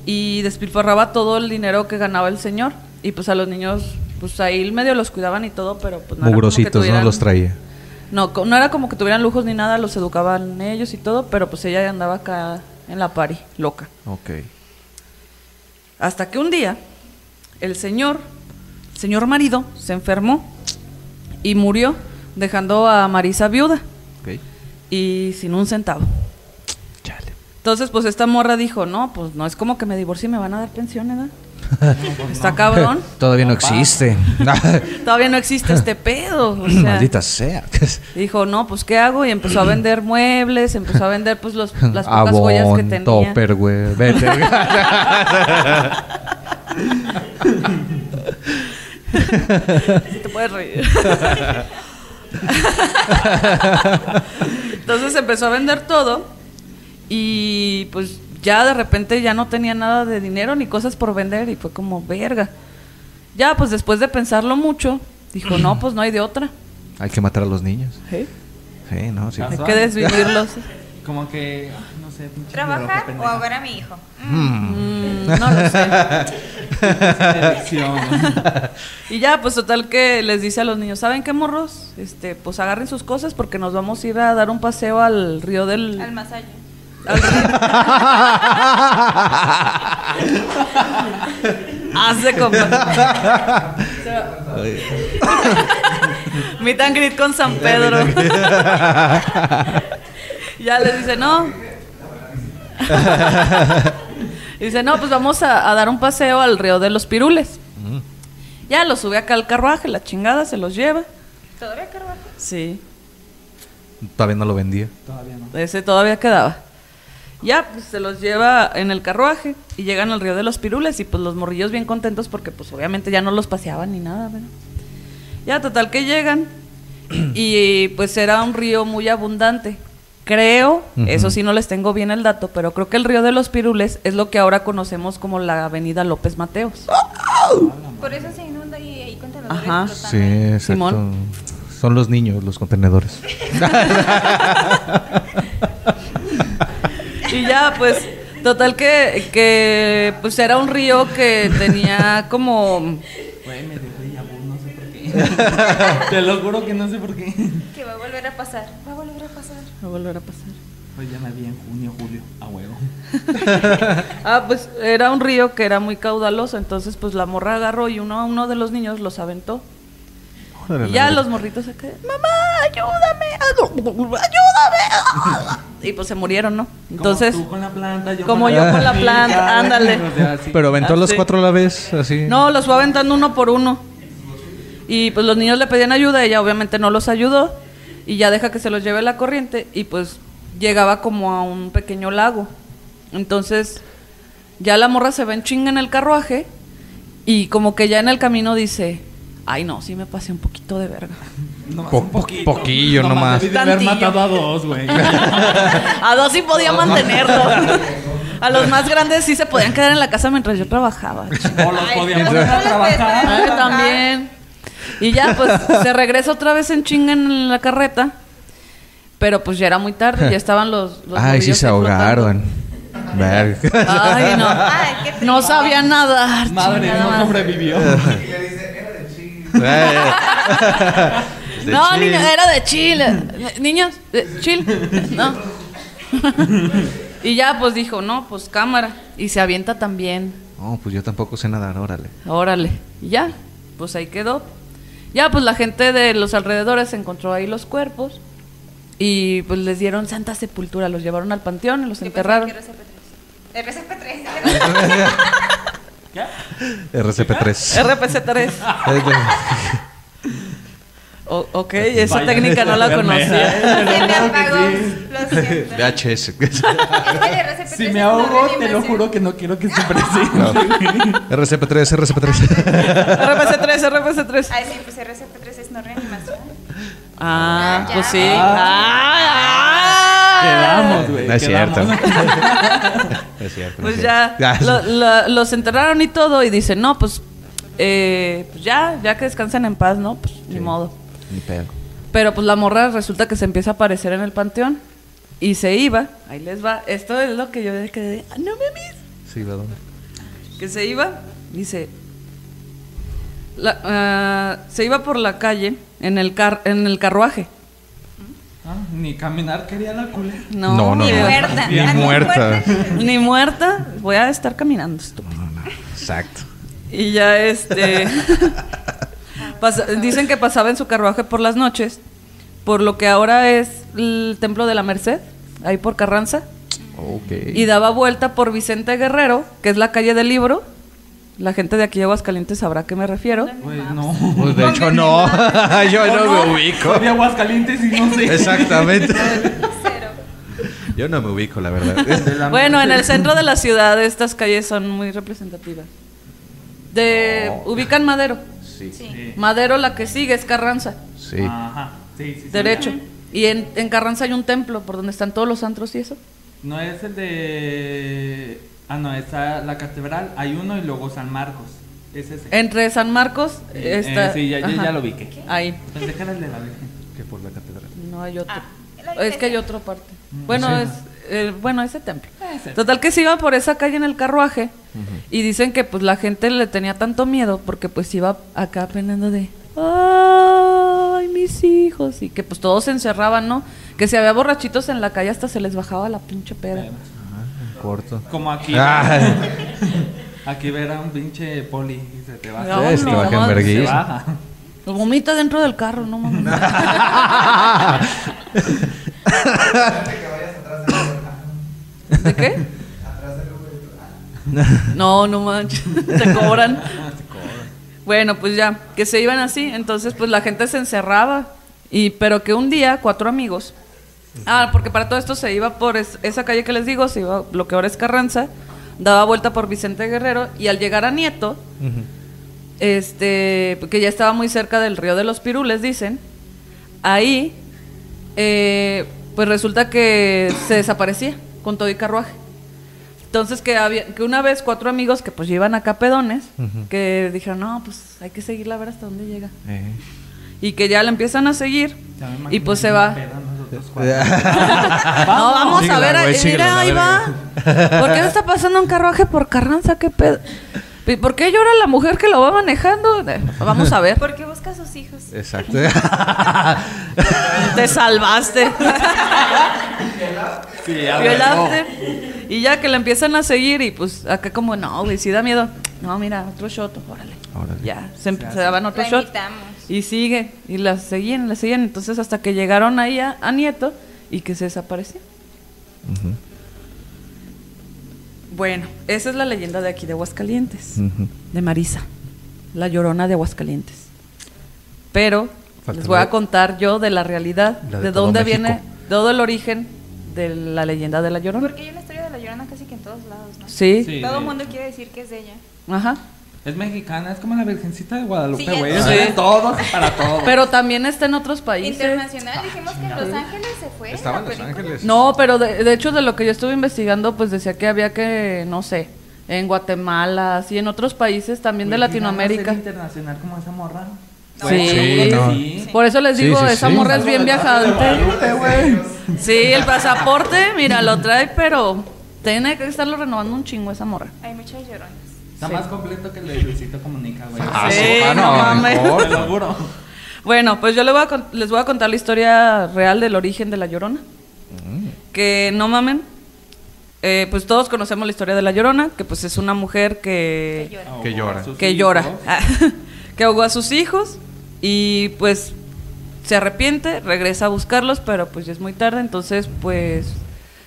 y despilfarraba todo el dinero que ganaba el señor. Y pues a los niños, pues ahí medio los cuidaban y todo, pero pues no era como que Mugrositos, no tuvieran- los traía. No, no era como que tuvieran lujos ni nada, los educaban ellos y todo, pero pues ella andaba acá en la pari, loca. Ok. Hasta que un día el señor, señor marido, se enfermó y murió, dejando a Marisa viuda Ok. y sin un centavo. Chale. Entonces, pues esta morra dijo, no, pues no es como que me divorcie y me van a dar pensión, ¿verdad? Está cabrón. Todavía no existe. Todavía no existe este pedo. O sea, Maldita sea. dijo, no, pues ¿qué hago? Y empezó a vender muebles, empezó a vender pues los, las pocas joyas que tenía. topper, güey. Vete. Sí te puedes reír. Entonces empezó a vender todo y pues ya de repente ya no tenía nada de dinero ni cosas por vender y fue como verga. Ya pues después de pensarlo mucho, dijo, no, pues no hay de otra. Hay que matar a los niños. ¿Sí? Sí, no, sí. Hay que desvivirlos. Como que, no sé, pinche ¿Trabajar o ahogar a mi hijo? Mm, no lo sé. Y ya, pues total que les dice a los niños, ¿saben qué morros? Este, pues agarren sus cosas porque nos vamos a ir a dar un paseo al río del... Al más allá. al río. Hace compa. Meet and greet con San Pedro. ya les dice, no. dice, no, pues vamos a, a dar un paseo al río de los pirules. Ya los sube acá al carruaje, la chingada, se los lleva. ¿Todavía carbajo? Sí, Todavía no lo vendía. Todavía no. ese todavía quedaba. Ya, pues se los lleva en el carruaje y llegan al río de los pirules y pues los morrillos bien contentos porque pues obviamente ya no los paseaban ni nada, ¿verdad? Ya, total que llegan y pues era un río muy abundante. Creo, eso sí no les tengo bien el dato, pero creo que el río de los pirules es lo que ahora conocemos como la avenida López Mateos. Por eso se inunda y ahí contenedores Ajá. Sí, exacto. Simón. Son los niños los contenedores. Y ya, pues, total que, que pues era un río que tenía como... Güey, me no sé por qué. Te lo juro que no sé por qué. Que va a volver a pasar. Va a volver a pasar. Va a volver a pasar. Pues ya me vi en junio, julio, a huevo. Ah, pues era un río que era muy caudaloso, entonces pues la morra agarró y uno a uno de los niños los aventó. Y ya los morritos acá, mamá, ayúdame, ayúdame. Y pues se murieron, ¿no? Entonces, Como tú con la planta, yo como con yo con la planta, ándale. o sea, sí. Pero aventó Ah, los sí. cuatro a la vez, así. no, los fue aventando uno por uno. Y pues los niños le pedían ayuda, ella obviamente no los ayudó. Y ya deja que se los lleve la corriente. Y pues llegaba como a un pequeño lago. Entonces, ya la morra se ve en chinga en el carruaje. Y como que ya en el camino dice: Ay, no, sí me pasé un poquito de verga. Po- un poquito. poquillo nomás. Debí de haber matado a dos, güey. A dos sí podía mantenerlo. A los más grandes sí se podían quedar en la casa mientras yo trabajaba. O los no, a no los trabajar. Ay, también. Y ya, pues, se regresa otra vez en chinga en la carreta. Pero pues ya era muy tarde, ya estaban los. los Ay, sí se ahogaron. Ay, no. Ay. No sabía nadar. Madre, chingada no sobrevivió. Eh. No, chill. niño, era de Chile. Niños, de chill. No. Y ya, pues dijo, no, pues cámara. Y se avienta también. No, pues yo tampoco sé nadar, órale. Órale. Y ya, pues ahí quedó. Ya, pues la gente de los alrededores encontró ahí los cuerpos. Y pues les dieron santa sepultura. Los llevaron al panteón y los Yo enterraron. pensaba que era RCP3. RCP3. RPC3. O- ok, esa Vaya, técnica no la conocía. Se me apagó. sí. Lo siento. VHS. Es que el RCP3 Si me ahogo, te lo juro que no quiero que se presente. No. RCP3, RCP3. RPC3, RPC3. Ay, sí, pues RCP3 es no reanimación. Ah, Ya. pues sí. Ah. Ah. Quedamos, güey. No es cierto. quedamos. es cierto. no Pues es ya, cierto. lo- lo- los enterraron y todo y dicen, no, pues, eh, pues ya, ya que descansen en paz, ¿no? Pues ni Sí. modo. Ni pedo. Pero pues la morra resulta que se empieza a aparecer en el panteón y se iba, ahí les va, esto es lo que yo quedé, de, "Ah, no mames, Sí, ¿va dónde? que se iba, dice, la- ah, se iba por la calle en el, car en el carruaje. Ah, ni caminar quería la culera. No, No, no, Ni no. muerta. Ni muerta. Ni muerta, voy a estar caminando, estúpido. No, no. Exacto. Y ya este. pasa- dicen que pasaba en su carruaje por las noches, por lo que ahora es el Templo de la Merced, ahí por Carranza. Y daba vuelta por Vicente Guerrero, que es la calle del libro. La gente de aquí de Aguascalientes sabrá a qué me refiero. Güey, no. Pues de hecho no. Yo no me ubico. Soy de Aguascalientes y no sé. Exactamente. Yo no me ubico, la verdad. Bueno, en el centro de la ciudad estas calles son muy representativas. De ubican Madero. Sí. Sí. Madero la que sigue es Carranza, Sí. Ajá. Sí, sí, sí. derecho. Y en, en Carranza hay un templo por donde están todos los antros y eso. No es el de. Ah, no, está la catedral. Hay uno y luego San Marcos. Es ese. Entre San Marcos Eh, está. eh, sí, ya, ya, ya lo vi. que Ahí. Que era el de la Virgen. Que por la catedral. No hay otro. Ah, es que hay otra parte. Mm, Bueno, sí. es eh, bueno ese templo. Ese. Total que se iba por esa calle en el carruaje y dicen que pues la gente le tenía tanto miedo porque pues iba acá penando de ay mis hijos y que pues todos se encerraban, ¿no? Que si había borrachitos en la calle hasta se les bajaba la pinche peda. Corto. Como aquí. Ah. Aquí ver a un pinche poli y se te baja. No, Sí, se te no, baja en Se baja. Lo vomita dentro del carro, no mames. ¿De qué? No, no manches. Te cobran. Bueno, pues ya, que se iban así, entonces pues la gente se encerraba. Y, pero que un día, cuatro amigos. Ah, porque para todo esto se iba por es- esa calle que les digo, se iba lo que ahora es Carranza, daba vuelta por Vicente Guerrero y al llegar a Nieto, este, que ya estaba muy cerca del río de los Pirules, dicen, ahí, eh, pues resulta que se desaparecía con todo y carruaje. Entonces que había, que una vez cuatro amigos que pues llevan acá pedones, que dijeron, no, pues hay que seguirla a ver hasta dónde llega. Eh. Y que ya la empiezan a seguir y pues se va. No, vamos a ver, síguela, mira, la ahí va. ¿Por qué no está pasando un carruaje por Carranza? ¿Qué pedo? ¿Y ¿Por qué llora la mujer que lo va manejando? Vamos a ver. ¿Por qué busca a sus hijos? Exacto. Te salvaste. Sí, Violaste. Y ya que la empiezan a seguir y pues acá como, no, güey, sí da miedo. No, mira, otro shot, órale. Órale. Ya, se, se daban otro La shot. invitamos. Y sigue, y la seguían, la seguían. Entonces hasta que llegaron ahí a, a Nieto y que se desapareció. Bueno, esa es la leyenda de aquí de Aguascalientes. de Marisa, la llorona de Aguascalientes. Pero Falta les voy a contar yo de la realidad, La de, dónde México. viene todo el origen de la leyenda de la llorona. Porque hay una historia de la llorona casi que en todos lados, ¿no? Sí, Sí. Todo el mundo quiere decir que es de ella. ajá. Es mexicana, es como la Virgencita de Guadalupe, Sí, güey. es de todos y para todos. Pero también está en otros países. Internacional, dijimos que en Los Ángeles se fue. Estaba en la Los película. Ángeles. No, pero de, de hecho de lo que yo estuve investigando, pues decía que había que, no sé, en Guatemala, así en otros países también de Güey, Latinoamérica. ¿irán a ser internacional como esa morra? No, Sí. Sí, no. Sí. Por eso les Sí, digo, sí, esa sí. morra es bien viajante. Sí, el pasaporte, mira, lo trae, pero tiene que estarlo renovando un chingo esa morra. Hay muchas lloronas. Está Sí. más completo que el de Luisito Comunica, güey. Ah, Sí, sí. Ah, no no, mames. Te lo juro. Bueno, pues yo le voy a les voy a contar la historia real del origen de la Llorona. Que no mamen, eh, pues todos conocemos la historia de la Llorona, que pues es una mujer Que que, llora. Que llora. A sus que hijos. llora, que ahogó a sus hijos y pues se arrepiente, regresa a buscarlos, pero pues ya es muy tarde, entonces pues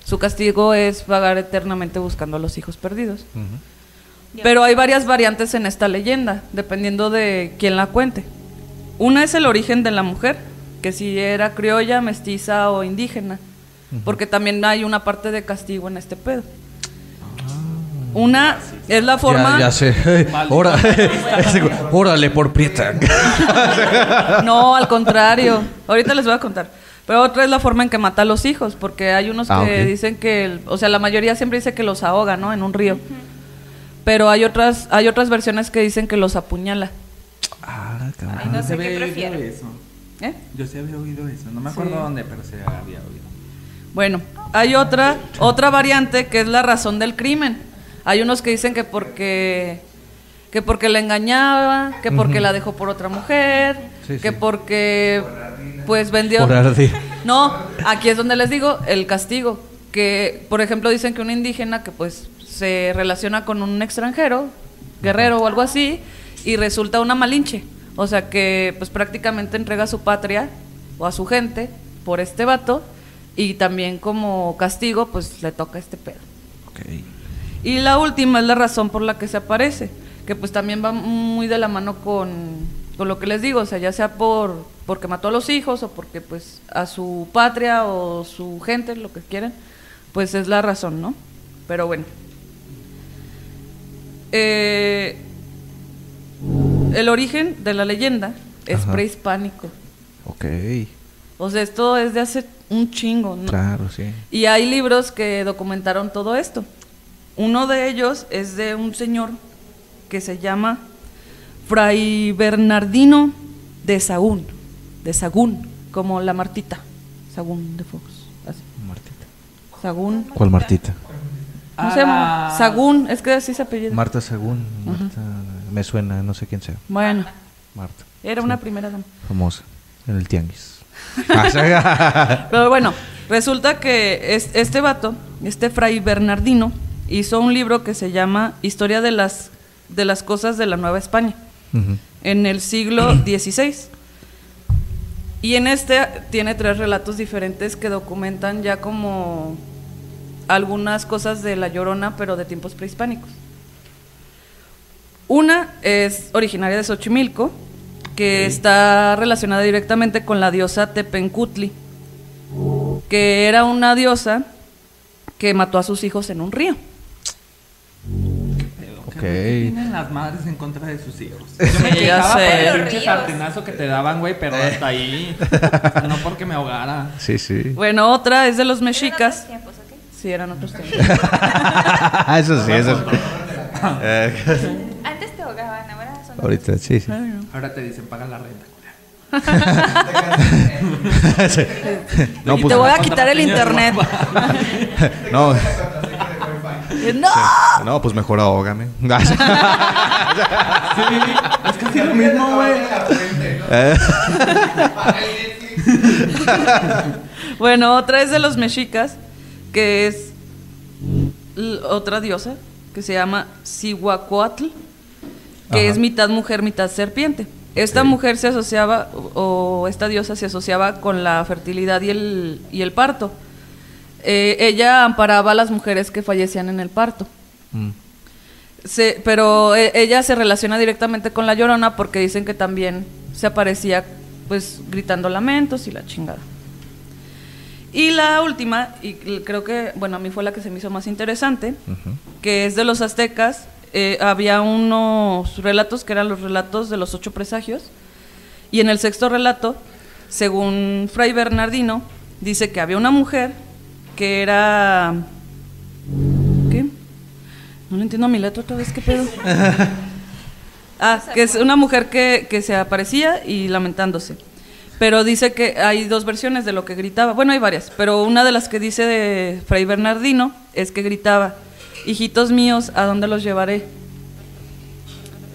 su castigo es vagar eternamente buscando a los hijos perdidos. Pero hay varias variantes en esta leyenda, dependiendo de quién la cuente. Una es el origen de la mujer, que si era criolla, mestiza o indígena, porque también hay una parte de castigo en este pedo. Una es la forma... Ya, ya sé. Ora- Órale por prieta. No, al contrario. Ahorita les voy a contar. Pero otra es la forma en que mata a los hijos, porque hay unos Ah, que dicen que, el- o sea, la mayoría siempre dice que los ahoga, ¿no? En un río. Pero hay otras, hay otras versiones que dicen que los apuñala. Ah, Ay, cabrón. no Yo sé sí qué había prefiero. oído eso. ¿Eh? Yo sí había oído eso. No me acuerdo Sí. dónde, pero sí había oído. Bueno, hay otra, otra variante que es la razón del crimen. Hay unos que dicen que porque que porque la engañaba, que porque la dejó por otra mujer, Sí, que sí. porque pues vendió Por. No, aquí es donde les digo el castigo, que por ejemplo dicen que un indígena que pues se relaciona con un extranjero, guerrero o algo así y resulta una malinche, o sea que pues prácticamente entrega a su patria o a su gente por este vato y también como castigo pues le toca este pedo. Y la última es la razón por la que se aparece, que pues también va muy de la mano con, con lo que les digo, o sea, ya sea por porque mató a los hijos o porque pues a su patria o su gente, lo que quieran, pues es la razón, ¿no? Pero bueno. Eh, el origen de la leyenda es Ajá. prehispánico. Ok. O sea, esto es de hace un chingo, ¿no? Claro, sí. Y hay libros que documentaron todo esto. Uno de ellos es de un señor que se llama Fray Bernardino de Sagún, de Sagún, como la Martita, Sagún de Fox. Sagún, ¿Cuál Martita? ¿cómo se llama? Sagún, es que así se apellida. Marta Sagún. Marta, me suena, no sé quién sea. bueno, Marta. era una primera dama. Famosa. En el tianguis. Ah, Pero bueno, resulta que es- este vato, este Fray Bernardino, hizo un libro que se llama Historia de las, de las cosas de la Nueva España. En el siglo XVI. Y en este tiene tres relatos diferentes que documentan ya como algunas cosas de la Llorona, pero de tiempos prehispánicos. Una es originaria de Xochimilco, que está relacionada directamente con la diosa Tepencutli, que era una diosa que mató a sus hijos en un río. Ok. ¿Qué tienen las madres en contra de sus hijos? Yo me quejaba por el pinche sartenazo que te daban, güey, pero hasta ahí. No porque me ahogara. Sí, sí. Bueno, otra es de los mexicas. Sí, eran otros tiempos. eso sí, eso sí. Antes te ahogaban, ahora son ahorita, sí, sí. Ahora te dicen, paga la renta. No, y pues, te voy a quitar el internet. no, ¡No! no, pues mejor ahógame. Es casi lo mismo, güey. Eh, Bueno, otra es de los mexicas, que es otra diosa, que se llama Cihuacoatl, que Ajá. es mitad mujer, mitad serpiente. Esta mujer se asociaba, o o esta diosa se asociaba con la fertilidad y el, y el parto. Eh, ella amparaba a las mujeres que fallecían en el parto. mm, Se- pero eh, ella se relaciona directamente con la llorona porque dicen que también se aparecía pues gritando lamentos y la chingada. Y la última, y creo que, bueno, a mí fue la que se me hizo más interesante, que es de los aztecas, eh, había unos relatos que eran los relatos de los ocho presagios. Y en el sexto relato, según Fray Bernardino, dice que había una mujer que era... ¿Qué? No le entiendo a mi letra otra vez, ¿qué pedo? ah, que es una mujer que, que se aparecía y lamentándose. Pero dice que hay dos versiones de lo que gritaba. Bueno, hay varias, pero una de las que dice de Fray Bernardino es que gritaba, hijitos míos, ¿a dónde los llevaré?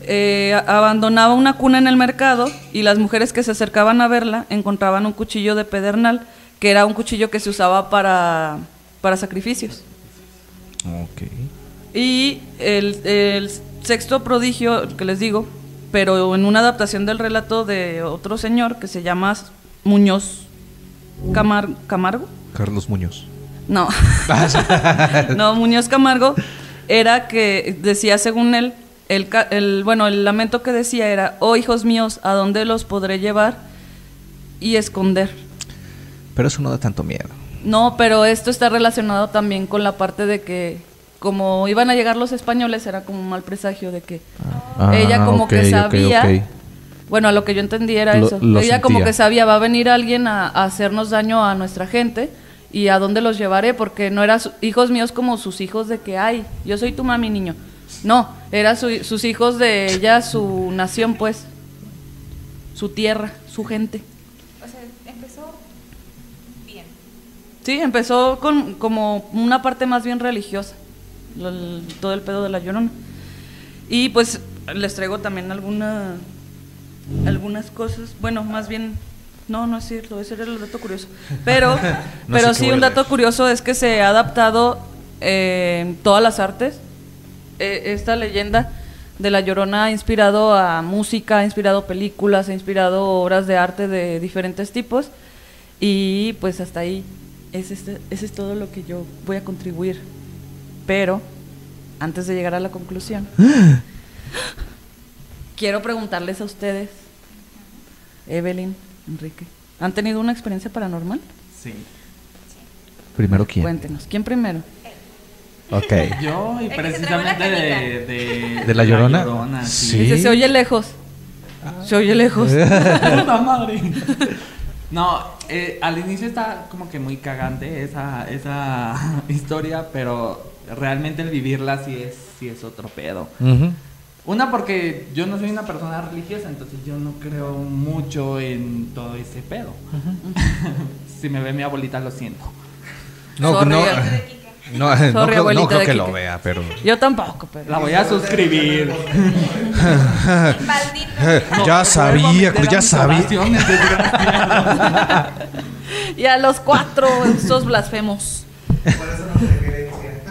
Eh, abandonaba una cuna en el mercado y las mujeres que se acercaban a verla encontraban un cuchillo de pedernal, que era un cuchillo que se usaba para, para sacrificios. Y el, el sexto prodigio, que les digo, pero en una adaptación del relato de otro señor que se llama Muñoz Camar- Camargo. Carlos Muñoz. No. no, Muñoz Camargo era que decía, según él, el, bueno, el lamento que decía era, oh hijos míos, ¿a dónde los podré llevar y esconder? Pero eso no da tanto miedo. No, pero esto está relacionado también con la parte de que como iban a llegar los españoles era como un mal presagio de que Ah, ella como que sabía bueno a lo que yo entendí era Lo- eso lo ella como que sabía va a venir alguien a, a hacernos daño a nuestra gente y a dónde los llevaré porque no eran hijos míos como sus hijos de que ay yo soy tu mami niño no era su- sus hijos de ella su nación pues su tierra su gente. O sea, empezó bien. Sí, empezó con como una parte más bien religiosa, el- todo el pedo de la llorona. Y pues les traigo también alguna, algunas cosas, bueno, más bien, no, no es cierto, ese era el dato curioso. Pero, No pero sí, un dato curioso es que se ha adaptado eh, en todas las artes. Eh, esta leyenda de la Llorona ha inspirado a música, ha inspirado películas, ha inspirado obras de arte de diferentes tipos. Y pues hasta ahí, ese es, ese es todo lo que yo voy a contribuir. Pero, antes de llegar a la conclusión, quiero preguntarles a ustedes, Evelyn, Enrique, ¿han tenido una experiencia paranormal? Sí. Primero quién. Cuéntenos, ¿quién primero? Ok. Yo y la precisamente de, de, ¿De la Llorona? sí. Sí. Dice, se oye lejos. Se oye lejos. Puta madre. No, eh, al inicio está como que muy cagante esa, esa historia, pero realmente el vivirla sí es, sí es otro pedo. Una porque yo no soy una persona religiosa, entonces yo no creo mucho en todo ese pedo. si me ve mi abuelita lo siento. No, Sorry, no, no, no creo, no que lo vea, pero... Yo tampoco, pero. La voy a suscribir. Maldito. ya sabía, ya sabía. oraciones, desgraciado. Y a los cuatro, estos blasfemos.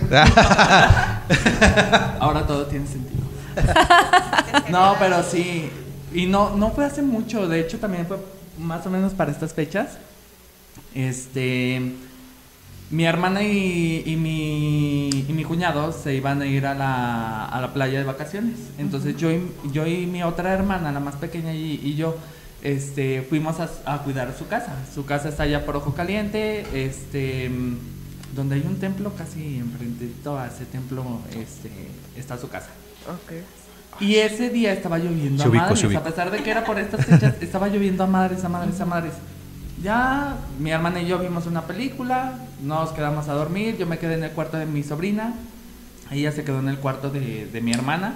Ahora todo tiene sentido. No, pero sí. Y no, no fue hace mucho. De hecho, también fue más o menos para estas fechas. Este. Mi hermana y, y mi, y mi cuñado se iban a ir a la, a la playa de vacaciones. Entonces yo y, yo y mi otra hermana, la más pequeña y, y yo, este, fuimos a, a cuidar su casa. Su casa está allá por Ojo Caliente, este, donde hay un templo casi enfrentito a ese templo, este, está su casa. Y ese día estaba lloviendo Se a ubico, madres, ubico. a pesar de que era por estas fechas, estaba lloviendo a madres, a madres, a madres. Ya mi hermana y yo vimos una película, nos quedamos a dormir, yo me quedé en el cuarto de mi sobrina, ella se quedó en el cuarto de, de mi hermana.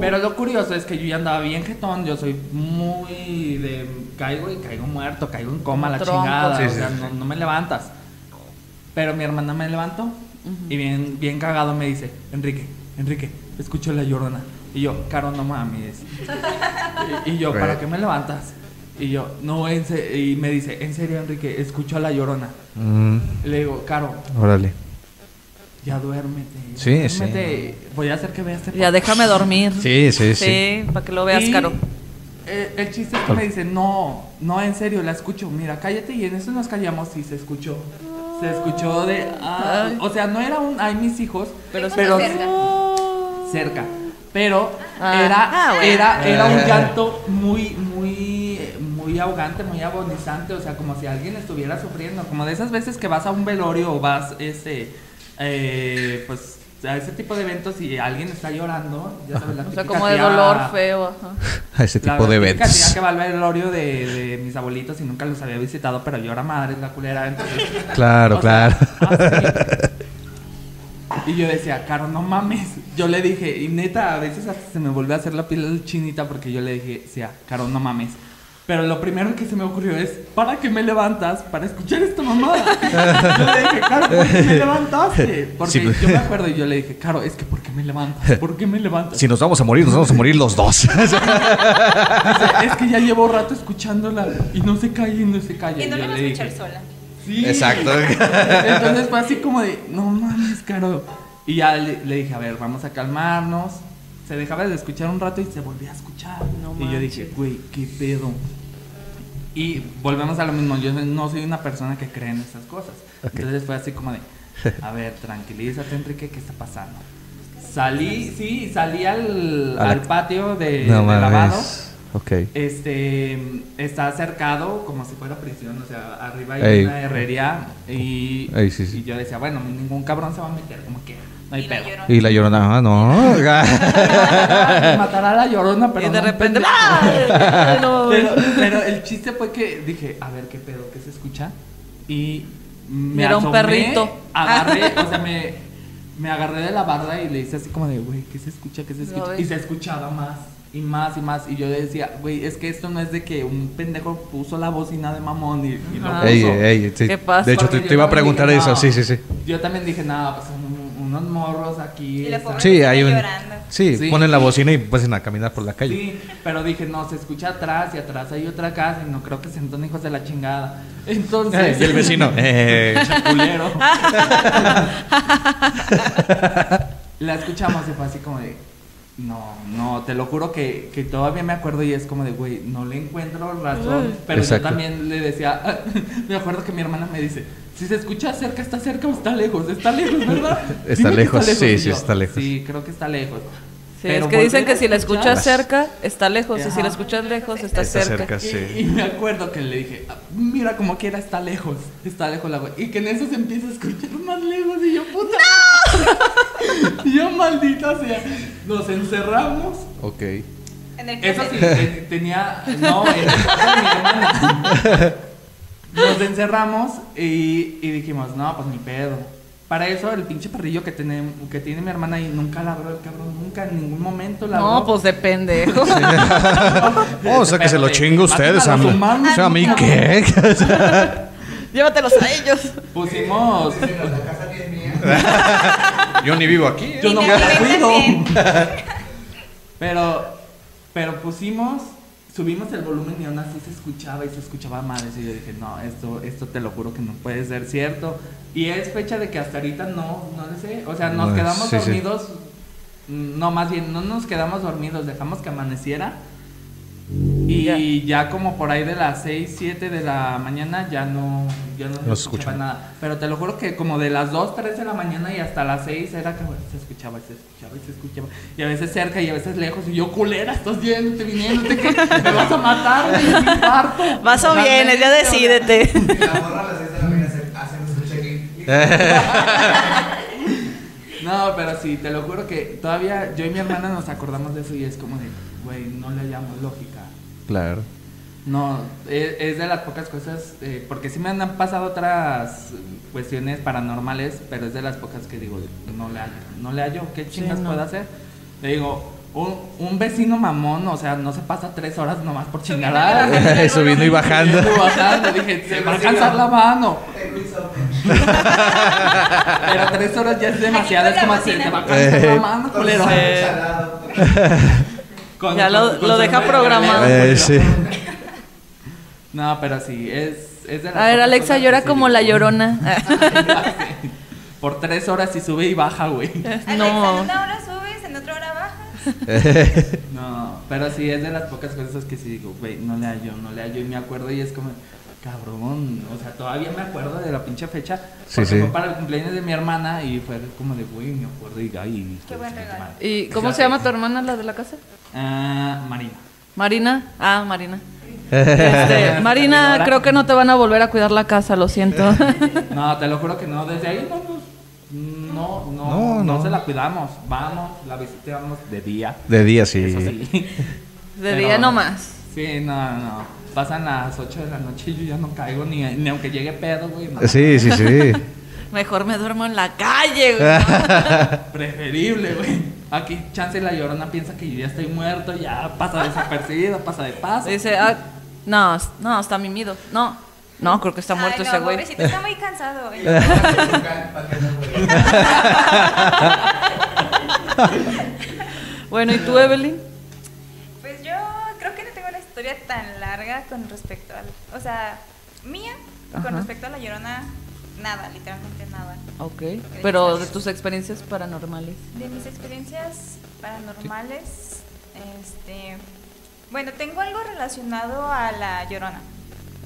Pero lo curioso es que yo ya andaba bien jetón, yo soy muy de caigo y caigo muerto, caigo en coma, la Tronco. chingada, Sí, o sí, sea, sí. no, no me levantas. Pero mi hermana me levantó y bien, bien cagado me dice, Enrique, Enrique, escucho la llorona. Y yo, Caro, no mames. y, y yo, ¿para qué me levantas? Y yo, no, en se-" y me dice, en serio, Enrique, escucho a la llorona. Mm, le digo, Caro, órale. ya duérmete. Sí, sí. Voy a hacer que veas este Ya déjame dormir. Sí, sí, sí. Sí, para que lo veas, Y, Caro. eh, el chiste es que me dice, no, no, en serio, la escucho. Mira, cállate y en eso nos callamos y se escuchó. Se escuchó de... ah, o sea, no era un... Ay, mis hijos. Pero Pero, cerca. cerca. Pero Ah. era, Ah, bueno. era, era un Ah. llanto muy, muy, muy ahogante, muy agonizante. O sea, como si alguien estuviera sufriendo. Como de esas veces que vas a un velorio o vas, este, eh, pues, sea, ese tipo de eventos y alguien está llorando, ya sabes, la O sea, como de tía- dolor feo, ajá. A ese la tipo de eventos. tía que va al velorio de, de mis abuelitos y nunca los había visitado, pero llora madre, es la culera, entonces... Claro, o sea, claro. así. Y yo decía, Caro, no mames. Yo le dije, y neta, a veces hasta se me volvió a hacer la piel chinita porque yo le dije, Caro, no mames. Pero lo primero que se me ocurrió es, ¿para qué me levantas? Para escuchar esta mamada. Yo le dije, Caro, ¿por qué me levantaste? Porque Sí, pues. yo me acuerdo y yo le dije, Caro, es que ¿por qué me levantas? ¿Por qué me levantas? Si nos vamos a morir, nos vamos a morir los dos. Dice, es que ya llevo rato escuchándola y no se calla y no se calla. Y no la vas a escuchar dije, sola. Sí. Exacto. Entonces fue así como de, no mames, caro. Y ya le, le dije, a ver, vamos a calmarnos. Se dejaba de escuchar un rato y se volvía a escuchar. No y yo dije, güey, qué pedo. Y volvemos a lo mismo, yo no soy una persona que cree en esas cosas. Entonces fue así como de, a ver, tranquilízate, Enrique, ¿qué está pasando? Salí, sí, salí al, la- al patio de, no de lavado. mames. Ok. Este está cercado como si fuera prisión, o sea, arriba hay Ey. una herrería y, Ey, sí, sí. y yo decía, bueno, ningún cabrón se va a meter, como que no hay Y la pedo. llorona. Y la llorona, ah, no. Matará a la llorona, pero y de no repente. No, Pero, pero el chiste fue que dije, a ver qué pedo, qué se escucha. Y me Era un perrito. Agarré, o sea, me, me agarré de la barda y le hice así como de, güey, ¿qué se escucha? ¿Qué se escucha? ves. Y se escuchaba más. Y más y más. Y yo decía, güey, es que esto no es de que un pendejo puso la bocina de mamón y, y lo puso. Ey, ey, sí. ¿Qué pasa? De hecho, te, te iba a preguntar dije, eso. no. Sí, sí, sí. Yo también dije, no, pues un- unos morros aquí. Y la Sí, hay un. llorando. Sí, Sí. ponen la bocina y pasan a caminar por la calle. Sí, pero dije, no, se escucha atrás y atrás hay otra casa y no creo que sean hijos de la chingada. Entonces. Eh, y el vecino. Eh, culero. la escuchamos y fue así como de. No, no, te lo juro que, que todavía me acuerdo y es como de, güey, no le encuentro razón. Pero Exacto. yo también le decía, me acuerdo que mi hermana me dice, si se escucha cerca, está cerca o está lejos, está lejos, ¿verdad? Está Dime que lejos, sí, sí, está lejos. Sí, creo que está lejos. Sí, Pero es que dicen que si la escuchas cerca, está lejos. Y si Ajá. la escuchas lejos, está, Está cerca. cerca, sí. Y, y me acuerdo que le dije, "Ah, mira como quiera está lejos, está lejos la güey. Y que en eso se empieza a escuchar más lejos y yo, puta. y yo, maldita sea. Nos encerramos. ok. En el Eso sí, te- tenía, no, en el cuarto de mi hermana. Nos encerramos y, y dijimos, no, pues ni pedo. Para eso el pinche perrillo que tiene, que tiene mi hermana ahí nunca ladró el cabrón, nunca en ningún momento ladró. No, pues de pendejo. Oh, o sea que se lo chingo ustedes a mí. O sea, ¿a mí qué? Llévatelos a ellos. Pusimos. Yo ni vivo aquí. Yo no me cuido. Pero, pero pusimos, subimos el volumen y aún así se escuchaba y se escuchaba mal. Y yo dije, no, esto, esto te lo juro que no puede ser cierto. Y es fecha de que hasta ahorita no, no sé. O sea, nos No, quedamos sí, dormidos. No, más bien, no nos quedamos dormidos, dejamos que amaneciera. Y ya. como por ahí de las 6, 7 de la mañana ya no, ya no, No se escuchaba escucha. nada. Pero te lo juro que como de las 2, 3 de la mañana y hasta las 6 era que bueno, se escuchaba y se escuchaba y se escuchaba. Y a veces cerca y a veces lejos. Y yo, culera, estás yéndote, viniéndote, que me vas a matar, mi parto. Vas o vienes, ya decídete. Y la morra a las 6 de la mañana hace- haciendo su check-in. No, pero sí, te lo juro que todavía yo y mi hermana nos acordamos de eso y es como de, güey, no le hallamos lógica. Claro. No, es, es de las pocas cosas, eh, porque sí me han pasado otras cuestiones paranormales, pero es de las pocas que digo, no le hallo, no le hallo, ¿qué chingas no. puedo hacer? Le digo, un, un vecino mamón, o sea, no se pasa tres horas nomás por bajando. Subiendo y bajando. Subiendo y bajando, dije, se va a cansar la mano. Pero tres horas ya es demasiado, es como se bocina. te va a cansar la mano, Con culero. Con- Ya lo- con- con lo deja programado. Eh, sí. No, pero sí, es, es de las A ver, Alexa llora como la llorona. Por tres horas y sube y baja, güey. Alexa, en No. una hora subes, en otra hora bajas. No, pero sí es de las pocas cosas que sí digo, güey, no le hallo, no le hallo y me acuerdo y es como, cabrón, o sea, todavía me acuerdo de la pinche fecha. Sí, porque sí. fue para el cumpleaños de mi hermana y fue como de, güey, me acuerdo y ay, Qué buen pues, regalo. madre. ¿Y cómo se llama tu hermana, la de la casa? Ah, Marina. Marina. Ah, Marina. Este, Marina, creo que no te van a volver a cuidar la casa, lo siento. No, te lo juro que no, desde ahí no nos, no, no, No, no, no. se la cuidamos. Vamos, la visitamos de día. De día sí. Eso sí. De Pero- día nomás. Sí, no, no. Pasan las 8 de la noche y yo ya no caigo ni, ni aunque llegue pedo, güey. no. Sí, sí, sí. Mejor me duermo en la calle, güey. Preferible, güey. Aquí, chance la llorona piensa que yo ya estoy muerto, ya pasa desapercibido, pasa de paso. Dice, ah, no, no, está mimido. No, no, creo que está muerto Ay, no, ese güey. pobrecito, está muy cansado. hoy. Bueno, ¿y tú, Evelyn? Historia tan larga con respecto al. O sea, mía, Ajá. con respecto a la llorona, nada, literalmente nada. Ok. Pero de tus experiencias paranormales. De mis experiencias paranormales, este. Bueno, tengo algo relacionado a la llorona,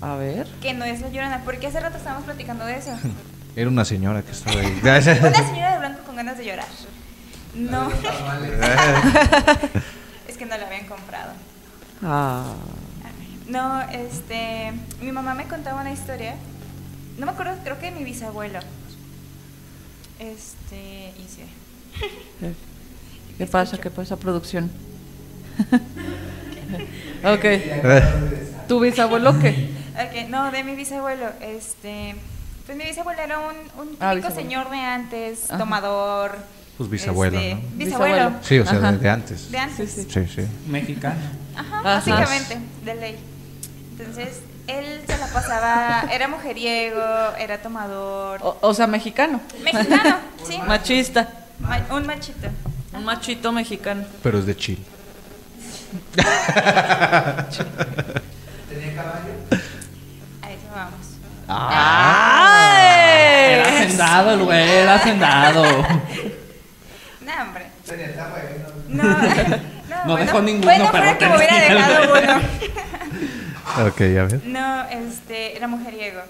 A ver. que no es la llorona, porque hace rato estábamos platicando de eso. Era una señora que estaba ahí. Una señora de blanco con ganas de llorar. No. es que no la habían comprado. Ah. No, este, mi mamá me contaba una historia, no me acuerdo, creo que de mi bisabuelo. Este, y sí. ¿Qué pasa? ¿Qué pasa, producción? ok. ¿Tu bisabuelo qué? Ok, no, de mi bisabuelo, este, pues mi bisabuelo era un, un típico Ah, bisabuelo. señor de antes, Ajá. tomador. Pues bisabuelo, este, ¿no? Bisabuelo. Sí, o sea, Ajá. de, de antes. De antes. Sí, Sí, sí. Mexicano. Ajá, Ajá. básicamente, de ley. Entonces, él se la pasaba, era mujeriego, era tomador. O, o sea, mexicano. Mexicano, sí. Machista. Ma- un machito. Un machito mexicano. Pero es de Chile. ¿Tenía caballo? A eso vamos. Era hacendado el güey, era hacendado. No, hombre. Tenía el caballo. No, no, No bueno, dejó ninguno, bueno, fuera que me hubiera dejado uno. Ok, a ver. No, este, era mujeriego.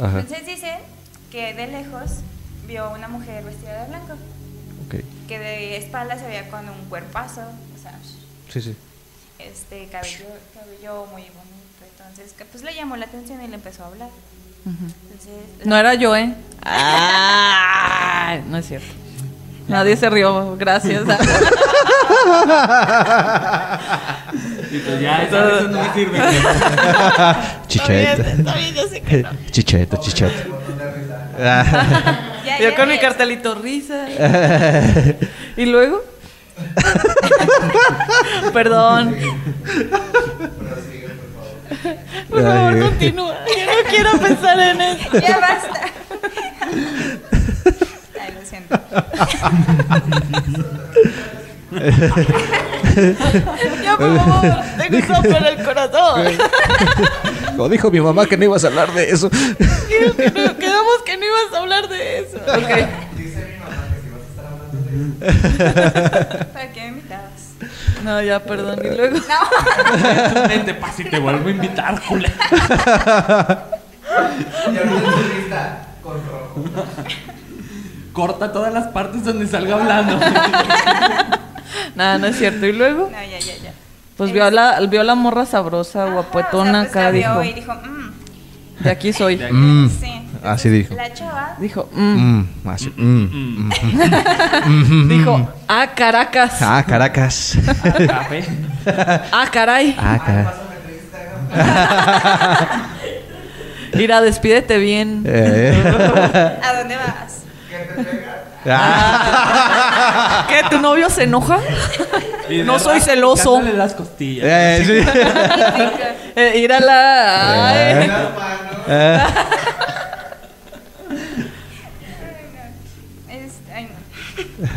Ajá. Entonces dicen que de lejos vio una mujer vestida de blanco, Ok. que de espalda se veía con un cuerpazo, o sea, Sí, sí. este cabello, cabello muy bonito. Entonces, que, pues le llamó la atención y le empezó a hablar. Entonces, No era yo, ¿eh? Ah, no es cierto. Nadie se rió, gracias. Y pues ya, eso, eso no me sirve. Chicheta. Chicheta, chicheta. Yo con mi cartelito risa. ¿Y luego? Perdón. Por favor, continúa. Yo no quiero pensar en eso. Ya basta. Ya, por favor. Tengo un sopo en el corazón. Como dijo mi mamá que no ibas a hablar de eso. Quiero que no- Quedamos que no ibas a hablar de eso. Dice mi mamá que si vas a estar hablando de eso. ¿Para qué me invitabas? No, ya, perdón. Y luego. No. Vente, pa' si te vuelvo a invitar. Y lista con rojo. Corta todas las partes donde salga hablando. Nada, no es cierto. ¿Y luego? No, ya, ya, ya. Pues vio a la, vio a la morra sabrosa, Ajá, guapetona o sea, pues la acá, vio dijo. Y dijo, mmm. De aquí soy. De aquí. Mm, Sí. Así dijo. La chava Dijo, mm. Mm, así. mm, mm. Dijo, ah, Caracas. Ah, Caracas. Ah, caray. Ah, caray. Mira, despídete bien. Eh. ¿A dónde vas? Ah. ¿Qué? ¿Tu novio se enoja? No soy celoso. picándole las costillas. Eh, sí. Eh, ir a la. Ay. Eh. Es, ay, no.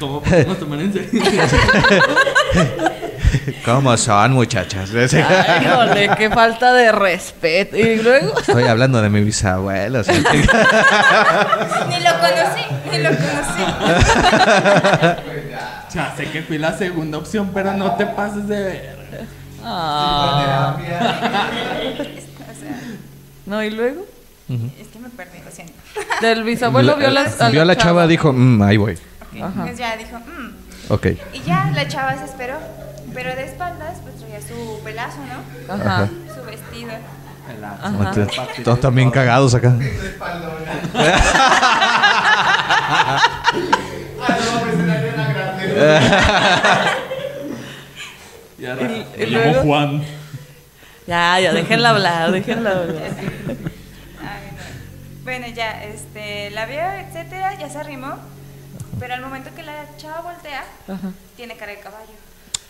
¿Cómo podemos tomar en serio? ¿Cómo son, muchachas? Ay, jole, qué falta de respeto. Y luego. Estoy hablando de mi bisabuelo. o sea, Ni lo conocí, ni lo conocí. Ya sé que fui la segunda opción, pero no te pases de ver. Ah. No, y luego. es que me perdí, lo siento. Del bisabuelo vio, Vio a la chava, dijo, "Mm, ahí voy. Ok, Ajá. Entonces ya dijo, mmm. Ok. Y ya la chava se esperó. Pero de espaldas, pues traía su pelazo, ¿no? Ajá. Su vestido. Pelazo. Todos también cagados acá. Ah, me. Ya, Y- me y llamo luego- Juan. Ya, ya, déjenla hablar, déjenla hablar. Ay, no. Bueno, ya, este, la vio, etcétera, ya se arrimó. Pero al momento que la chava voltea, Ajá. tiene cara de caballo.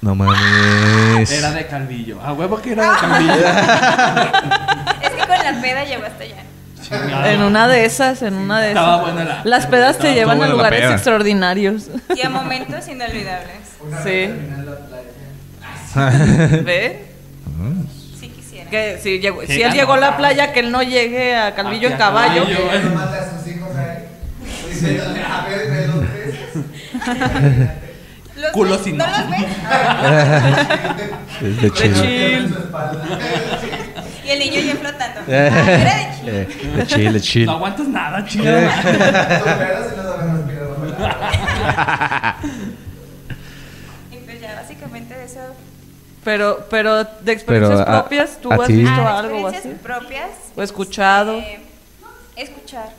No mames. Era de Calvillo. A huevo que era de Calvillo. Es que con la peda llegó hasta allá. Chingada. En una de esas, en una de esas. Estaba buena la- Las pedas te llevan a buena la lugares peda. extraordinarios. Y a momentos inolvidables. Sí. ¿Ve? Si quisiera. Que si, llegó, si él llegó a la playa, que él no llegue a Calvillo en a caballo. Calvillo. Mate a sus hijos ahí. Diciéndole, a ver, ve dos veces. ¿Los Culo ves? sin ¿No no. los ves? Es de De chill. chill. Y el niño ya flotando. Ah, era de chill. Eh, De chill, de chill. No aguantas nada. Tus pedos y pues ya, básicamente de eso. Pero, pero de experiencias Pero, propias, ¿tú a has ti- visto Ah, algo así? propias. ¿O escuchado? eh, escuchar.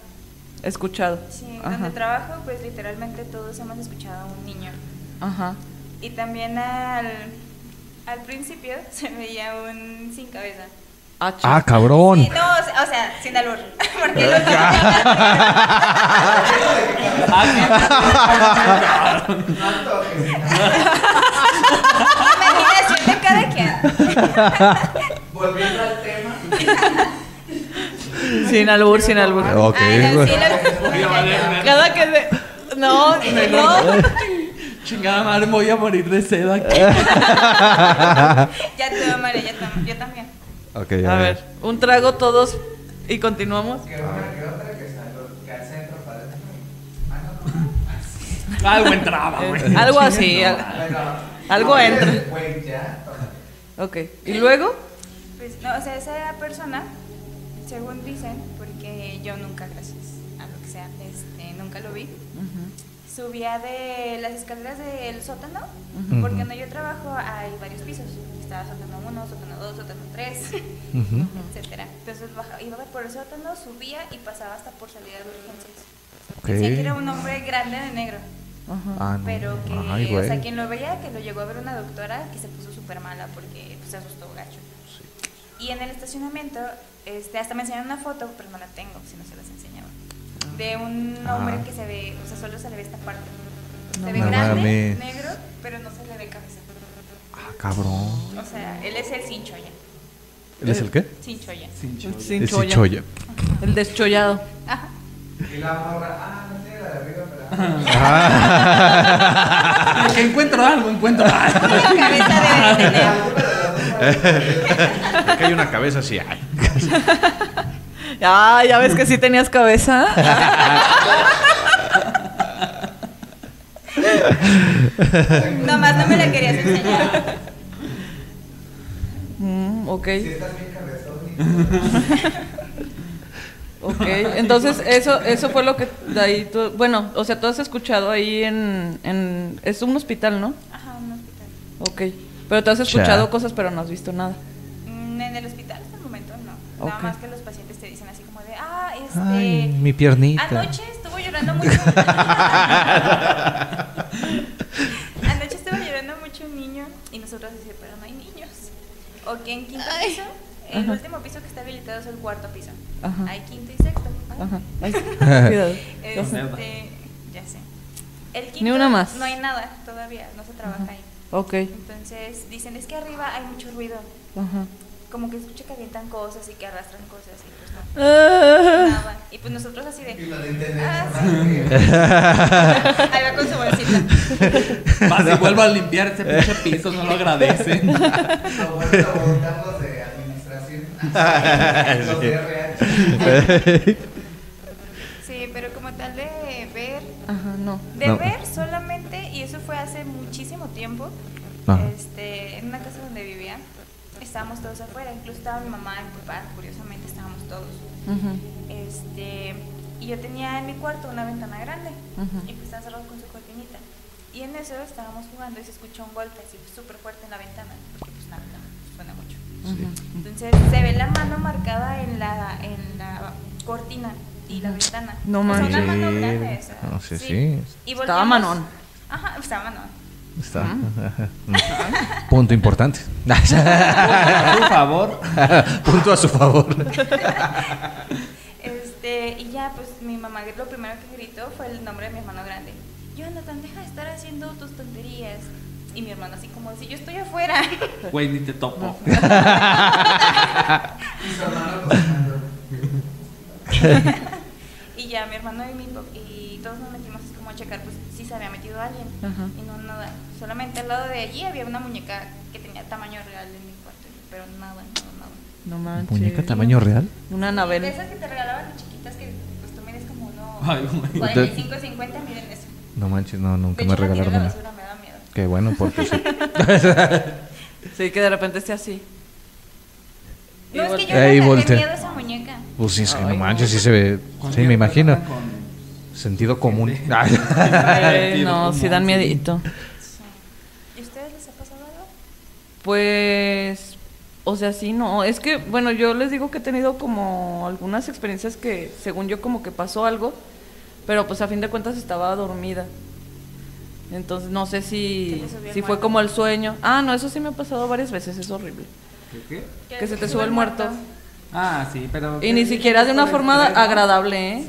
Escuchado. Sí, Ajá. donde trabajo, pues literalmente todos hemos escuchado a un niño. Ajá. Y también al, al principio se veía un sin cabeza. Ah, Ah, cabrón. Sí, no, o sea, sin albur. Porque los Imaginación de cada quien. Volviendo al tema. sin albur, sin albur. Ok, vale. Cada que se... No, no. Chingada madre, me voy a morir de sed aquí. Ya te María, ya yo también. Ok, A ver, un trago todos y continuamos. Ah, no, no. Algo entraba, güey. Algo así. al- Bueno, Algo no, entra. Ok. ¿Y luego? Pues, no, o sea, esa persona, según dicen, porque yo nunca, gracias a lo que sea, este, nunca lo vi, subía de las escaleras del sótano, porque donde yo trabajo hay varios pisos. Estaba sótano 1, sótano 2, sótano 3, Ujú. etcétera. Entonces bajaba, iba por el sótano, subía y pasaba hasta por salida de urgencias. Ok. Decía que era un hombre grande de negro. Ah, no. Pero que, Ay, o sea, güey. quien lo veía, que lo llegó a ver una doctora que se puso súper mala porque pues, se asustó gacho. Y en el estacionamiento, este, hasta me enseñaron una foto, pero no la tengo, si no se las enseñaba. De un hombre que se ve, o sea, solo se le ve esta parte. No se ve grande, negro, pero no se le ve cabeza. Ah, cabrón. O sea, él es el sin choya. ¿Él es el qué? Sin choya. Sin chorro. Sin Es cholla. Chichoya. El deschollado. Ajá. Y la morra, ah, no tiene la de arriba, pero. Ah. Que encuentro algo, encuentro algo. La cabeza debe de tener. Aquí hay una cabeza así. Ah, ya ves que sí tenías cabeza. Nomás no me la querías enseñar. Mm, ok. Entonces eso eso fue lo que de ahí tú, bueno, o sea, tú has escuchado ahí en, en es un hospital, ¿no? Ajá, un hospital. Ok, pero tú has escuchado Cha. cosas pero no has visto nada. Mm, En el hospital hasta el momento no. Nada más que los pacientes este. Ay, mi piernita. Anoche estuvo llorando mucho. Anoche estuvo llorando mucho un niño y nosotros decimos, pero no hay niños. O que en quinto piso, el Ajá. último piso que está habilitado es el cuarto piso. Ajá. Hay quinto y sexto. Ajá. Ay. Este, ya sé. El quinto Ni una más. No hay nada todavía, no se trabaja ahí. Ok. Entonces dicen, es que arriba hay mucho ruido. Ajá. Como que escucha que avientan cosas y que arrastran cosas y pues no. Ah. Y pues nosotros así Y de. lo de intendencia, Ah, ¿no? Ahí va con su bolsita. Más si vuelvo a limpiar ese pinche piso, no lo agradecen. Lo bueno a de administración. Los de RH. Sí, pero como tal de ver. Ajá, no. De No. ver solamente, y eso fue hace muchísimo tiempo, Ajá. este, en una casa estábamos todos afuera, incluso estaba mi mamá y mi papá, curiosamente estábamos todos. Ujú. Este, y yo tenía en mi cuarto una ventana grande, Ujú. y pues estaba cerrado con su cortinita. Y en eso estábamos jugando y se escuchó un golpe así súper fuerte en la ventana, porque pues la ventana suena mucho. Entonces se ve la mano marcada en la, en la cortina. y la ventana. No O sea, manches. una mano grande, o sea, No, sí, sí. Y Estaba manón. Ajá, estaba manón. Está. ajá. Punto importante. A su favor. Punto a su favor. Este, y ya, pues mi mamá lo primero que gritó fue el nombre de mi hermano grande. Jonathan, deja de estar haciendo tus tonterías. Y mi hermano así como, si yo estoy afuera. Güey, ni te topo. Y su hermano cocinando. y ya mi hermano y, mi, y todos nos metimos así como a checar pues si se había metido alguien. Ajá. Y no, nada. Solamente al lado de allí había una muñeca que tenía tamaño real en mi cuarto. Pero nada, nada, nada. No manches. ¿Muñeca tamaño real? Una De Anabel. esas que te regalaban las chiquitas que pues tú mides como uno Ay, güey. 45, 50, miren eso. No manches, no, nunca De me hecho, a regalaron la una. basura, me da miedo. Qué bueno, porque sí. Sí, que de repente esté así. No, es que yo Ahí le tenía miedo a esa muñeca. Pues sí, sí, Ay, no no. manches, sí se ve. Sí, me imagino. Sentido común. Ay, no, sí dan miedito. ¿Y a ustedes les ha pasado algo? Pues, o sea, sí, no. Es que, bueno, yo les digo que he tenido como algunas experiencias que, según yo, como que pasó algo, pero pues a fin de cuentas estaba dormida. Entonces, no sé si, si fue como el sueño. Ah, no, eso sí me ha pasado varias veces, es horrible. ¿Qué? Que se te sube el muerto. Ah, sí, pero. Y ni siquiera de una forma agradable, ¿eh?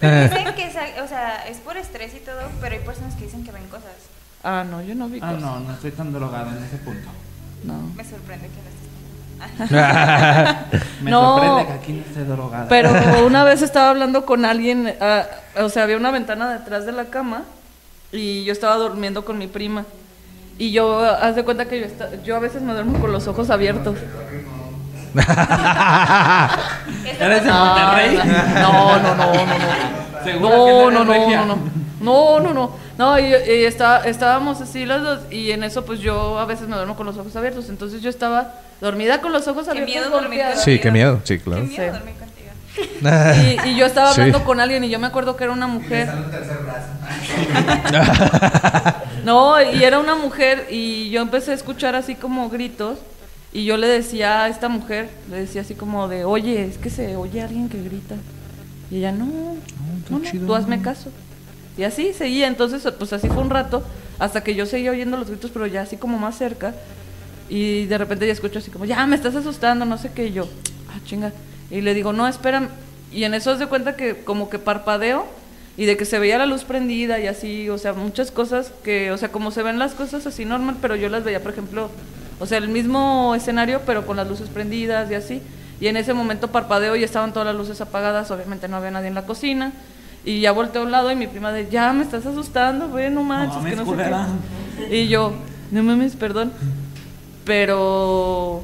Pero dicen que, sa- o sea, es por estrés y todo, pero hay personas que dicen que ven cosas. Ah, no, yo no vi Ah, cosas. no, no estoy tan drogado en ese punto. No. Me sorprende que no estés Me No. sorprende que aquí no esté drogada. Pero una vez estaba hablando con alguien, ah, o sea, había una ventana detrás de la cama y yo estaba durmiendo con mi prima. Y yo, haz de cuenta que yo, esta- yo a veces me duermo con los ojos abiertos. ¿Eres de Monterrey? No, no, no, no, no. ¿Segura No, no, no, no, no. No, no, no. No, y, y está- estábamos así las dos y en eso pues yo a veces me duermo con los ojos abiertos. Entonces yo estaba dormida con los ojos Qué abiertos. miedo dormir. Sí, qué miedo, sí, Qué claro. miedo Sí. dormir contigo. Y, y yo estaba Sí. hablando con alguien y yo me acuerdo que era una mujer. No, y era una mujer y yo empecé a escuchar así como gritos y yo le decía a esta mujer, le decía así como de, oye, es que se oye alguien que grita. Y ella, no, no, no, tú hazme caso. Y así seguía, entonces pues así fue un rato, hasta que yo seguía oyendo los gritos, pero ya así como más cerca. Y de repente ya escucho así como, ya me estás asustando, no sé qué, y yo, ah, chinga. Y le digo, no, espérame. Y en eso se de cuenta que como que parpadeo y de que se veía la luz prendida y así, o sea, muchas cosas que, o sea, como se ven las cosas así normal, pero yo las veía, por ejemplo, o sea, el mismo escenario, pero con las luces prendidas y así. Y en ese momento parpadeo y estaban todas las luces apagadas, obviamente no había nadie en la cocina. Y ya volteé a un lado y mi prima de, ya me estás asustando, güey, no manches, que no sé qué. Y yo, no mames, perdón. Pero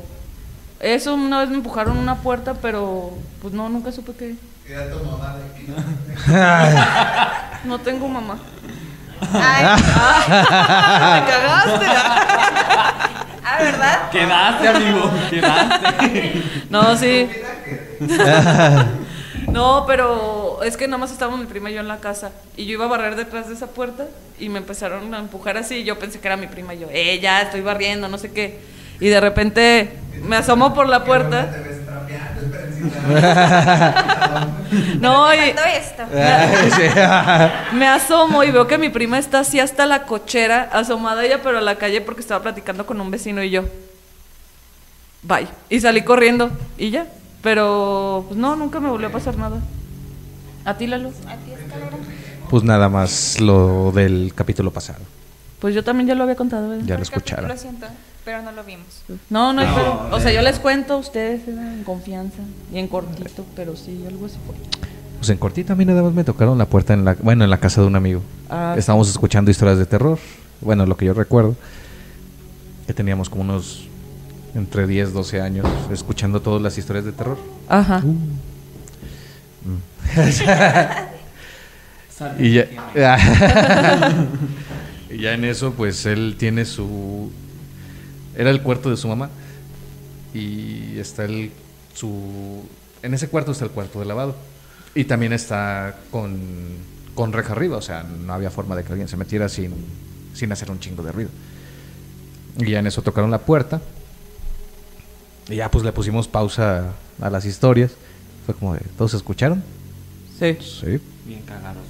eso una vez me empujaron una puerta, pero pues no, nunca supe que Era tu mamá de aquí, ¿no? tengo mamá. Ay, ¡Me cagaste! ah, ¿verdad? Quedaste, amigo. Quedaste. No, sí. No, pero es que nada más estábamos mi prima y yo en la casa. Y yo iba a barrer detrás de esa puerta y me empezaron a empujar así. Y yo pensé que era mi prima y yo, eh, ya estoy barriendo, no sé qué. Y de repente me asomo por la puerta. Te ves trapeando, espérense. No, y esto. me asomo y veo que mi prima está así hasta la cochera, asomada ella, pero a la calle porque estaba platicando con un vecino y yo. Bye. Y salí corriendo y ya. Pero, pues no, nunca me volvió a pasar nada. ¿A ti, Lalo? ¿A ti, escalera? Pues nada más lo del capítulo pasado. Pues yo también ya lo había contado. ¿verdad? Ya lo escucharon. Lo siento, pero no lo vimos. No, no No, pedo. O sea, yo les cuento a ustedes en confianza y en cortito, pero sí, algo así fue. Pues en cortito a mí nada más me tocaron la puerta en la, bueno, en la casa de un amigo. Ah, Estábamos escuchando historias de terror. Bueno, lo que yo recuerdo. Que teníamos como unos entre 10, 12 años escuchando todas las historias de terror. Ajá. Uh. Sal Y ya, y ya en eso, pues él tiene su. Era el cuarto de su mamá. Y está el. su. En ese cuarto está el cuarto de lavado. Y también está con, con reja arriba. O sea, no había forma de que alguien se metiera sin, sin hacer un chingo de ruido. Y ya en eso tocaron la puerta. Y ya pues le pusimos pausa a las historias. Fue como de, ¿todos escucharon? Sí. Sí. Bien cagados.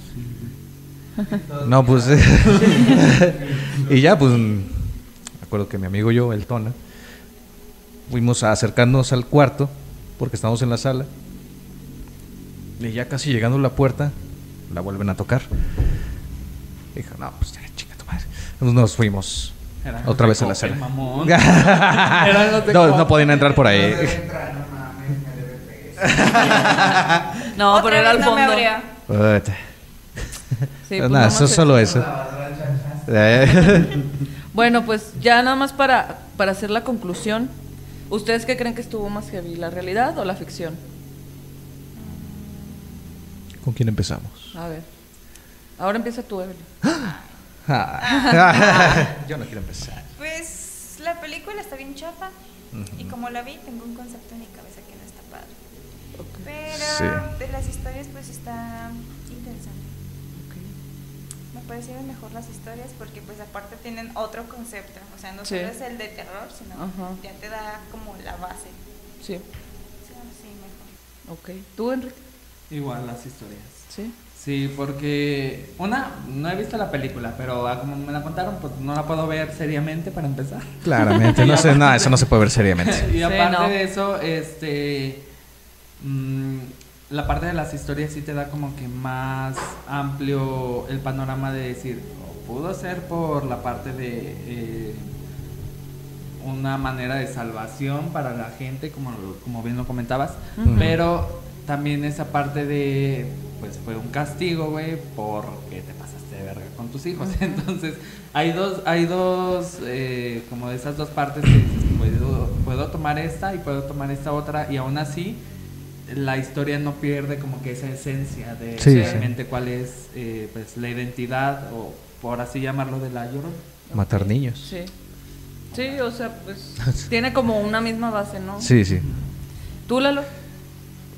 No, pues. y ya, pues. Acuerdo que mi amigo y yo, el Tona, fuimos a acercarnos al cuarto, porque estábamos en la sala. Y ya casi llegando a la puerta, la vuelven a tocar. Dijo, no, pues ya, chinga tu madre. Nos fuimos Eran otra vez a la sala. mamón. No, no podían entrar por ahí. No pero era al fondo. Sí, Nada, pues nada eso solo eso. Bueno, pues ya nada más para, para hacer la conclusión. ¿Ustedes qué creen que estuvo más heavy, la realidad o la ficción? ¿Con quién empezamos? A ver. Ahora empieza tú, Evelyn. Yo no quiero empezar. Pues la película está bien chafa. Y como la vi, tengo un concepto en mi cabeza que no está padre. Pero Sí. de las historias, pues está interesante. Me parecieron mejor las historias porque, pues, aparte tienen otro concepto. O sea, no Sí. solo es el de terror, sino Ajá. ya te da como la base. Sí. Sí, sí, mejor. Ok. ¿Tú, Enrique? Igual las historias. Sí. Sí, porque una, no he visto la película, pero ah, como me la contaron, pues no la puedo ver seriamente para empezar. Claramente, no sé, nada, eso no se puede ver seriamente. y Sí, aparte no. de eso, este, mm, la parte de las historias sí te da como que más amplio el panorama de decir, pudo ser por la parte de eh, una manera de salvación para la gente, como, como bien lo comentabas, pero también esa parte de, pues fue un castigo, güey, porque te pasaste de verga con tus hijos. Entonces, hay dos, hay dos, eh, como de esas dos partes que dices, puedo, puedo tomar esta y puedo tomar esta otra, y aún así, la historia no pierde como que esa esencia de Sí, realmente cuál es eh, pues, la identidad, o por así llamarlo, de la Llorona. Matar niños. Sí. Sí, o sea, pues tiene como una misma base, ¿no? Sí, sí. ¿Tú, Lalo?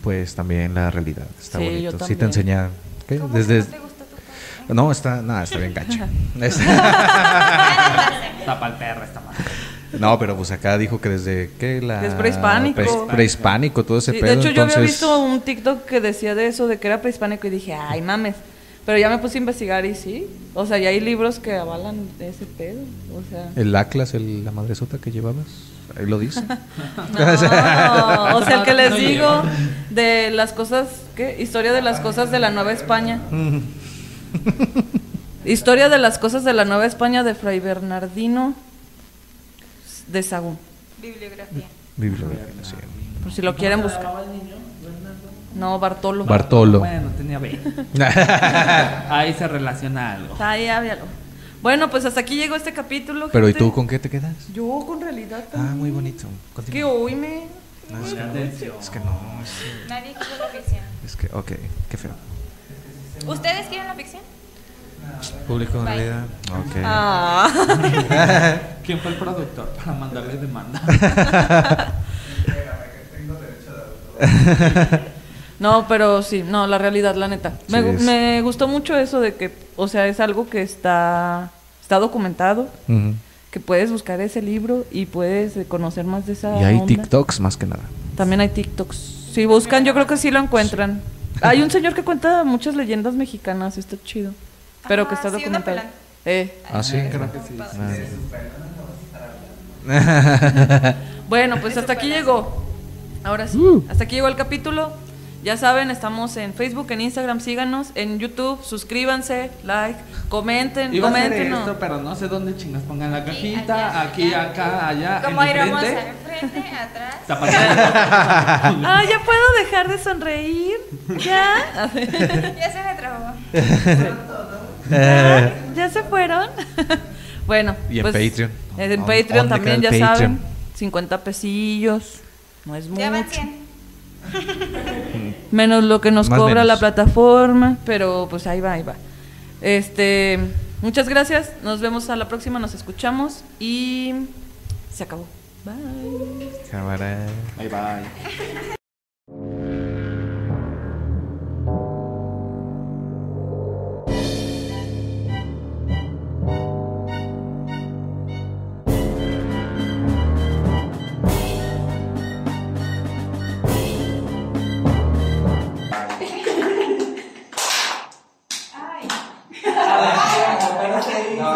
Pues también la realidad. Está Sí, yo bonito. Sí te enseña. ¿qué? ¿Cómo Desde. que no te tu padre? No, está, nada, está bien gacho. Está- Tapa el perro esta madre. No, pero pues acá dijo que desde que la Es prehispánico. pre- prehispánico, todo ese Sí, pedo. de hecho, yo había visto un TikTok que decía de eso, de que era prehispánico, y dije, ay, mames. Pero ya me puse a investigar y sí. O sea, ya hay libros que avalan ese pedo. O sea. El Atlas, el, la madresota que llevabas, ahí lo dice. No, o sea, el que les digo de las cosas, ¿qué? Historia de las cosas de la Nueva España. Historia de las cosas de la Nueva España de Fray Bernardino de Sagún. Bibliografía. Bibliografía, sí. Por si lo quieren buscar. No, Bartolo. Bartolo. Bueno, tenía 20. Ahí se relaciona algo. Ahí háblalo. Bueno, pues hasta aquí llegó este capítulo. Pero ¿y gente. tú con qué te quedas? Yo con realidad también. Ah, muy bonito. Es que Continúa. hoy me... No, es, que es que no, es- Nadie quiere la ficción. es que, ok, qué feo. ¿Ustedes quieren la ficción? Público en Bye. realidad. Ah. ¿Quién fue el productor para mandarle demanda? No, pero sí, no, la realidad, la neta. Me, Sí, me gustó mucho eso de que, o sea, es algo que está, está documentado, que puedes buscar ese libro y puedes conocer más de esa Y hay onda. TikToks más que nada. También hay TikToks. Si buscan, yo creo que sí lo encuentran. Hay un señor que cuenta muchas leyendas mexicanas, está chido. Pero que Ajá, está sí, documentado. Eh. Ah, sí. Creo que sí. Ah. Bueno, pues hasta aquí llegó. Ahora sí, Uh. hasta aquí llegó el capítulo. Ya saben, estamos en Facebook, en Instagram, síganos, en YouTube, suscríbanse, like, comenten, Iba a hacer comenten. ¿no? esto, pero no sé dónde chingas pongan la Aquí, cajita. allá, aquí, allá. acá, allá. Como en ir mi a frente. enfrente, atrás. Ah, ya puedo dejar de sonreír. Ya. ya se me trabó. ¿Ya? ¿Ya se fueron? bueno. Y en pues, Patreon. En ¿Dónde- Patreon también, ya saben. Patreon? 50 pesillos. No es mucho. Ya van 100. Menos lo que nos Más cobra menos. la plataforma, pero pues ahí va, ahí va. Este, muchas gracias. Nos vemos a la próxima, nos escuchamos y se acabó. Bye. Cámara. Bye bye.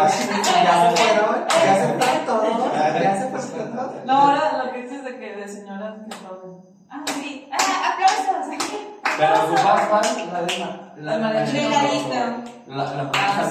ya todo, ya todo. No, ahora lo que dices de que de señoras que aplauden. Ah, sí. Ah, aplausos. Pero su la de la. La de la. La de la. La ah,